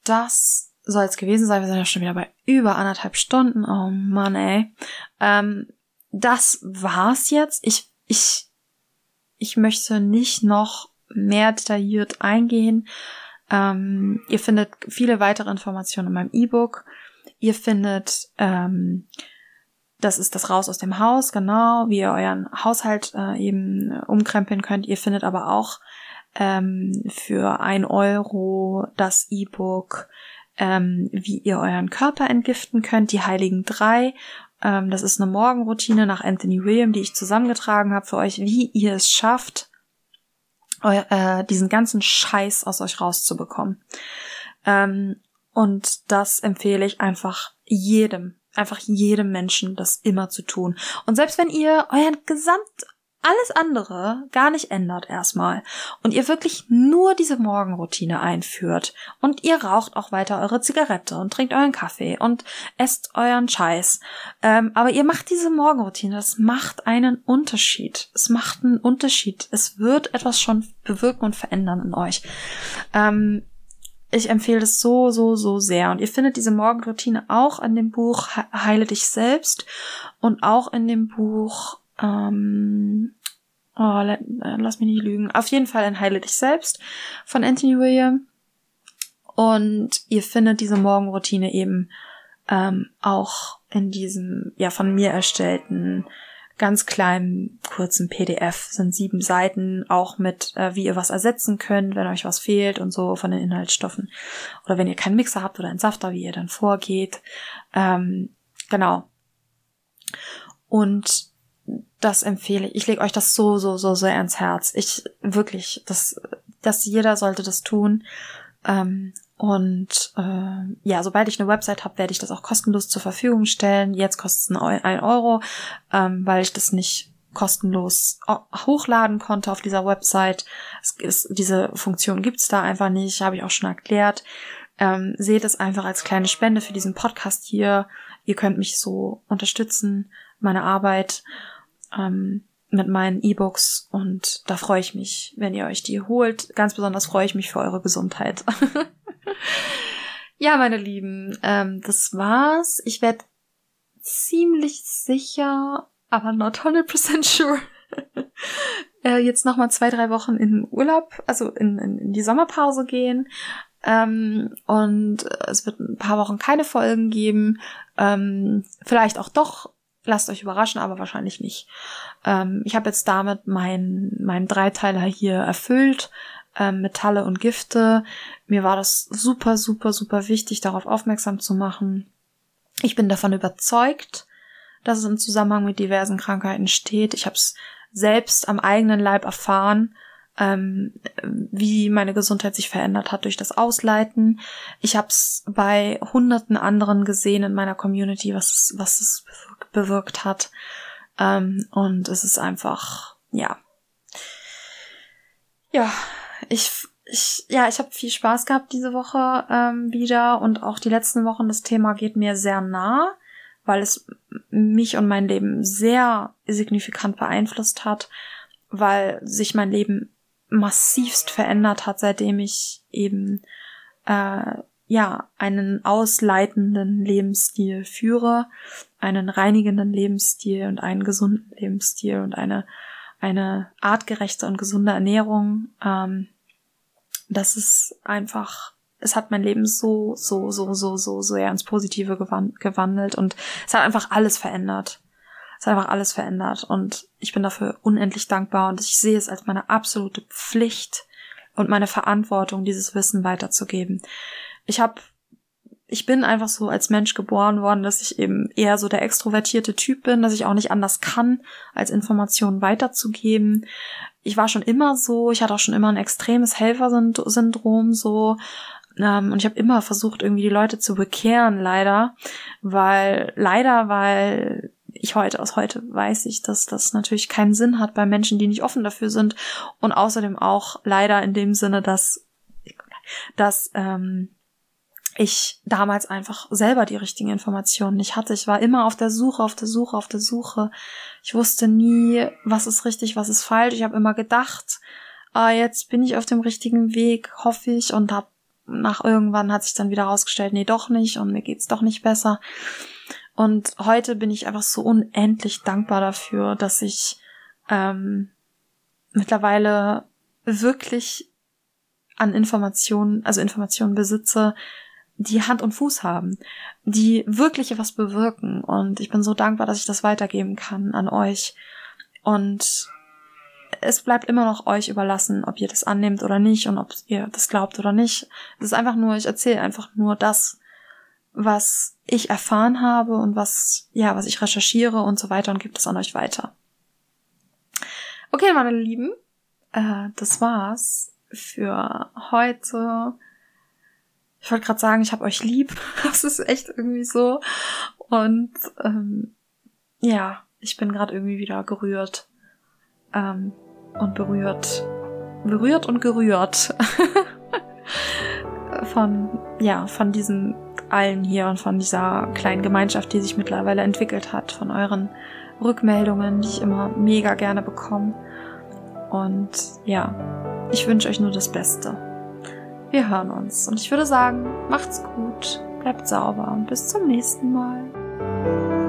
das soll es gewesen sein. Wir sind ja schon wieder bei über anderthalb Stunden. Oh Mann, ey. Ähm, das war's jetzt. Ich, ich, ich möchte nicht noch mehr detailliert eingehen. Ähm, ihr findet viele weitere Informationen in meinem E-Book. Ihr findet, ähm, das ist das Raus aus dem Haus, genau, wie ihr euren Haushalt äh, eben umkrempeln könnt. Ihr findet aber auch ähm, für ein Euro das E-Book, ähm, wie ihr euren Körper entgiften könnt, die Heiligen Drei. Ähm, das ist eine Morgenroutine nach Anthony William, die ich zusammengetragen habe für euch, wie ihr es schafft, eu äh, diesen ganzen Scheiß aus euch rauszubekommen. Ähm, und das empfehle ich einfach jedem, einfach jedem Menschen, das immer zu tun. Und selbst wenn ihr euren gesamt alles andere gar nicht ändert erstmal und ihr wirklich nur diese Morgenroutine einführt und ihr raucht auch weiter eure Zigarette und trinkt euren Kaffee und esst euren Scheiß, ähm, aber ihr macht diese Morgenroutine, das macht einen Unterschied. Es macht einen Unterschied. Es wird etwas schon bewirken und verändern in euch. Ähm, ich empfehle es so, so, so sehr. Und ihr findet diese Morgenroutine auch in dem Buch Heile dich selbst und auch in dem Buch ähm, oh, äh, lass mich nicht lügen. Auf jeden Fall in Heile dich selbst von Anthony William. Und ihr findet diese Morgenroutine eben ähm, auch in diesem ja von mir erstellten ganz kleinen kurzen PDF sind sieben Seiten auch mit äh, wie ihr was ersetzen könnt, wenn euch was fehlt und so von den Inhaltsstoffen oder wenn ihr keinen Mixer habt oder einen Safter, wie ihr dann vorgeht. Ähm, genau. Und das empfehle ich. Ich lege euch das so, so, so sehr ans Herz. Ich wirklich, das, dass jeder sollte das tun. Ähm, und äh, ja, sobald ich eine Website habe, werde ich das auch kostenlos zur Verfügung stellen. Jetzt kostet es ein Euro, ähm, weil ich das nicht kostenlos hochladen konnte auf dieser Website. Ist, diese Funktion gibt's da einfach nicht, habe ich auch schon erklärt. Ähm, seht es einfach als kleine Spende für diesen Podcast hier. Ihr könnt mich so unterstützen, meine Arbeit ähm, mit meinen E-Books und da freue ich mich, wenn ihr euch die holt. Ganz besonders freue ich mich für eure Gesundheit. (laughs) ja, meine Lieben, ähm, das war's. Ich werde ziemlich sicher, aber not 100% sure, (laughs) äh, jetzt nochmal zwei, drei Wochen in Urlaub, also in, in, in die Sommerpause gehen. Ähm, und es wird ein paar Wochen keine Folgen geben. Ähm, vielleicht auch doch Lasst euch überraschen, aber wahrscheinlich nicht. Ähm, ich habe jetzt damit meinen mein Dreiteiler hier erfüllt. Ähm, Metalle und Gifte. Mir war das super, super, super wichtig, darauf aufmerksam zu machen. Ich bin davon überzeugt, dass es im Zusammenhang mit diversen Krankheiten steht. Ich habe es selbst am eigenen Leib erfahren, ähm, wie meine Gesundheit sich verändert hat durch das Ausleiten. Ich habe es bei hunderten anderen gesehen in meiner Community, was es, was es bewirkt hat. Ähm, und es ist einfach, ja. Ja, ich, ich, ja, ich habe viel Spaß gehabt diese Woche ähm, wieder und auch die letzten Wochen. Das Thema geht mir sehr nah, weil es mich und mein Leben sehr signifikant beeinflusst hat, weil sich mein Leben massivst verändert hat, seitdem ich eben äh, ja einen ausleitenden Lebensstil führe, einen reinigenden Lebensstil und einen gesunden Lebensstil und eine eine artgerechte und gesunde Ernährung. Ähm, das ist einfach, es hat mein Leben so, so, so, so, so, so eher ins Positive gewandelt und es hat einfach alles verändert. Es hat einfach alles verändert und ich bin dafür unendlich dankbar und ich sehe es als meine absolute Pflicht und meine Verantwortung, dieses Wissen weiterzugeben. Ich habe ich bin einfach so als Mensch geboren worden, dass ich eben eher so der extrovertierte Typ bin, dass ich auch nicht anders kann, als Informationen weiterzugeben. Ich war schon immer so, ich hatte auch schon immer ein extremes Helfersyndrom so. Ähm, und ich habe immer versucht, irgendwie die Leute zu bekehren, leider. Weil, leider, weil ich heute, aus heute weiß ich, dass das natürlich keinen Sinn hat bei Menschen, die nicht offen dafür sind. Und außerdem auch leider in dem Sinne, dass, dass ähm, ich damals einfach selber die richtigen Informationen nicht hatte. Ich war immer auf der Suche, auf der Suche, auf der Suche. Ich wusste nie, was ist richtig, was ist falsch. Ich habe immer gedacht, ah, jetzt bin ich auf dem richtigen Weg, hoffe ich, und habe nach irgendwann hat sich dann wieder rausgestellt, nee, doch nicht und mir geht's doch nicht besser. Und heute bin ich einfach so unendlich dankbar dafür, dass ich ähm, mittlerweile wirklich an Informationen, also Informationen besitze, die Hand und Fuß haben, die wirklich was bewirken. Und ich bin so dankbar, dass ich das weitergeben kann an euch. Und es bleibt immer noch euch überlassen, ob ihr das annehmt oder nicht und ob ihr das glaubt oder nicht. Es ist einfach nur, ich erzähle einfach nur das, was ich erfahren habe und was, ja, was ich recherchiere und so weiter und gebe es an euch weiter. Okay, meine Lieben, äh, das war's für heute. Ich wollte gerade sagen, ich habe euch lieb. (laughs) Das ist echt irgendwie so. Und ähm, ja, ich bin gerade irgendwie wieder gerührt ähm, und berührt, berührt und gerührt (laughs) von ja von diesen allen hier und von dieser kleinen Gemeinschaft, die sich mittlerweile entwickelt hat, von euren Rückmeldungen, die ich immer mega gerne bekomme. Und ja, ich wünsche euch nur das Beste. Wir hören uns und ich würde sagen, macht's gut, bleibt sauber und bis zum nächsten Mal.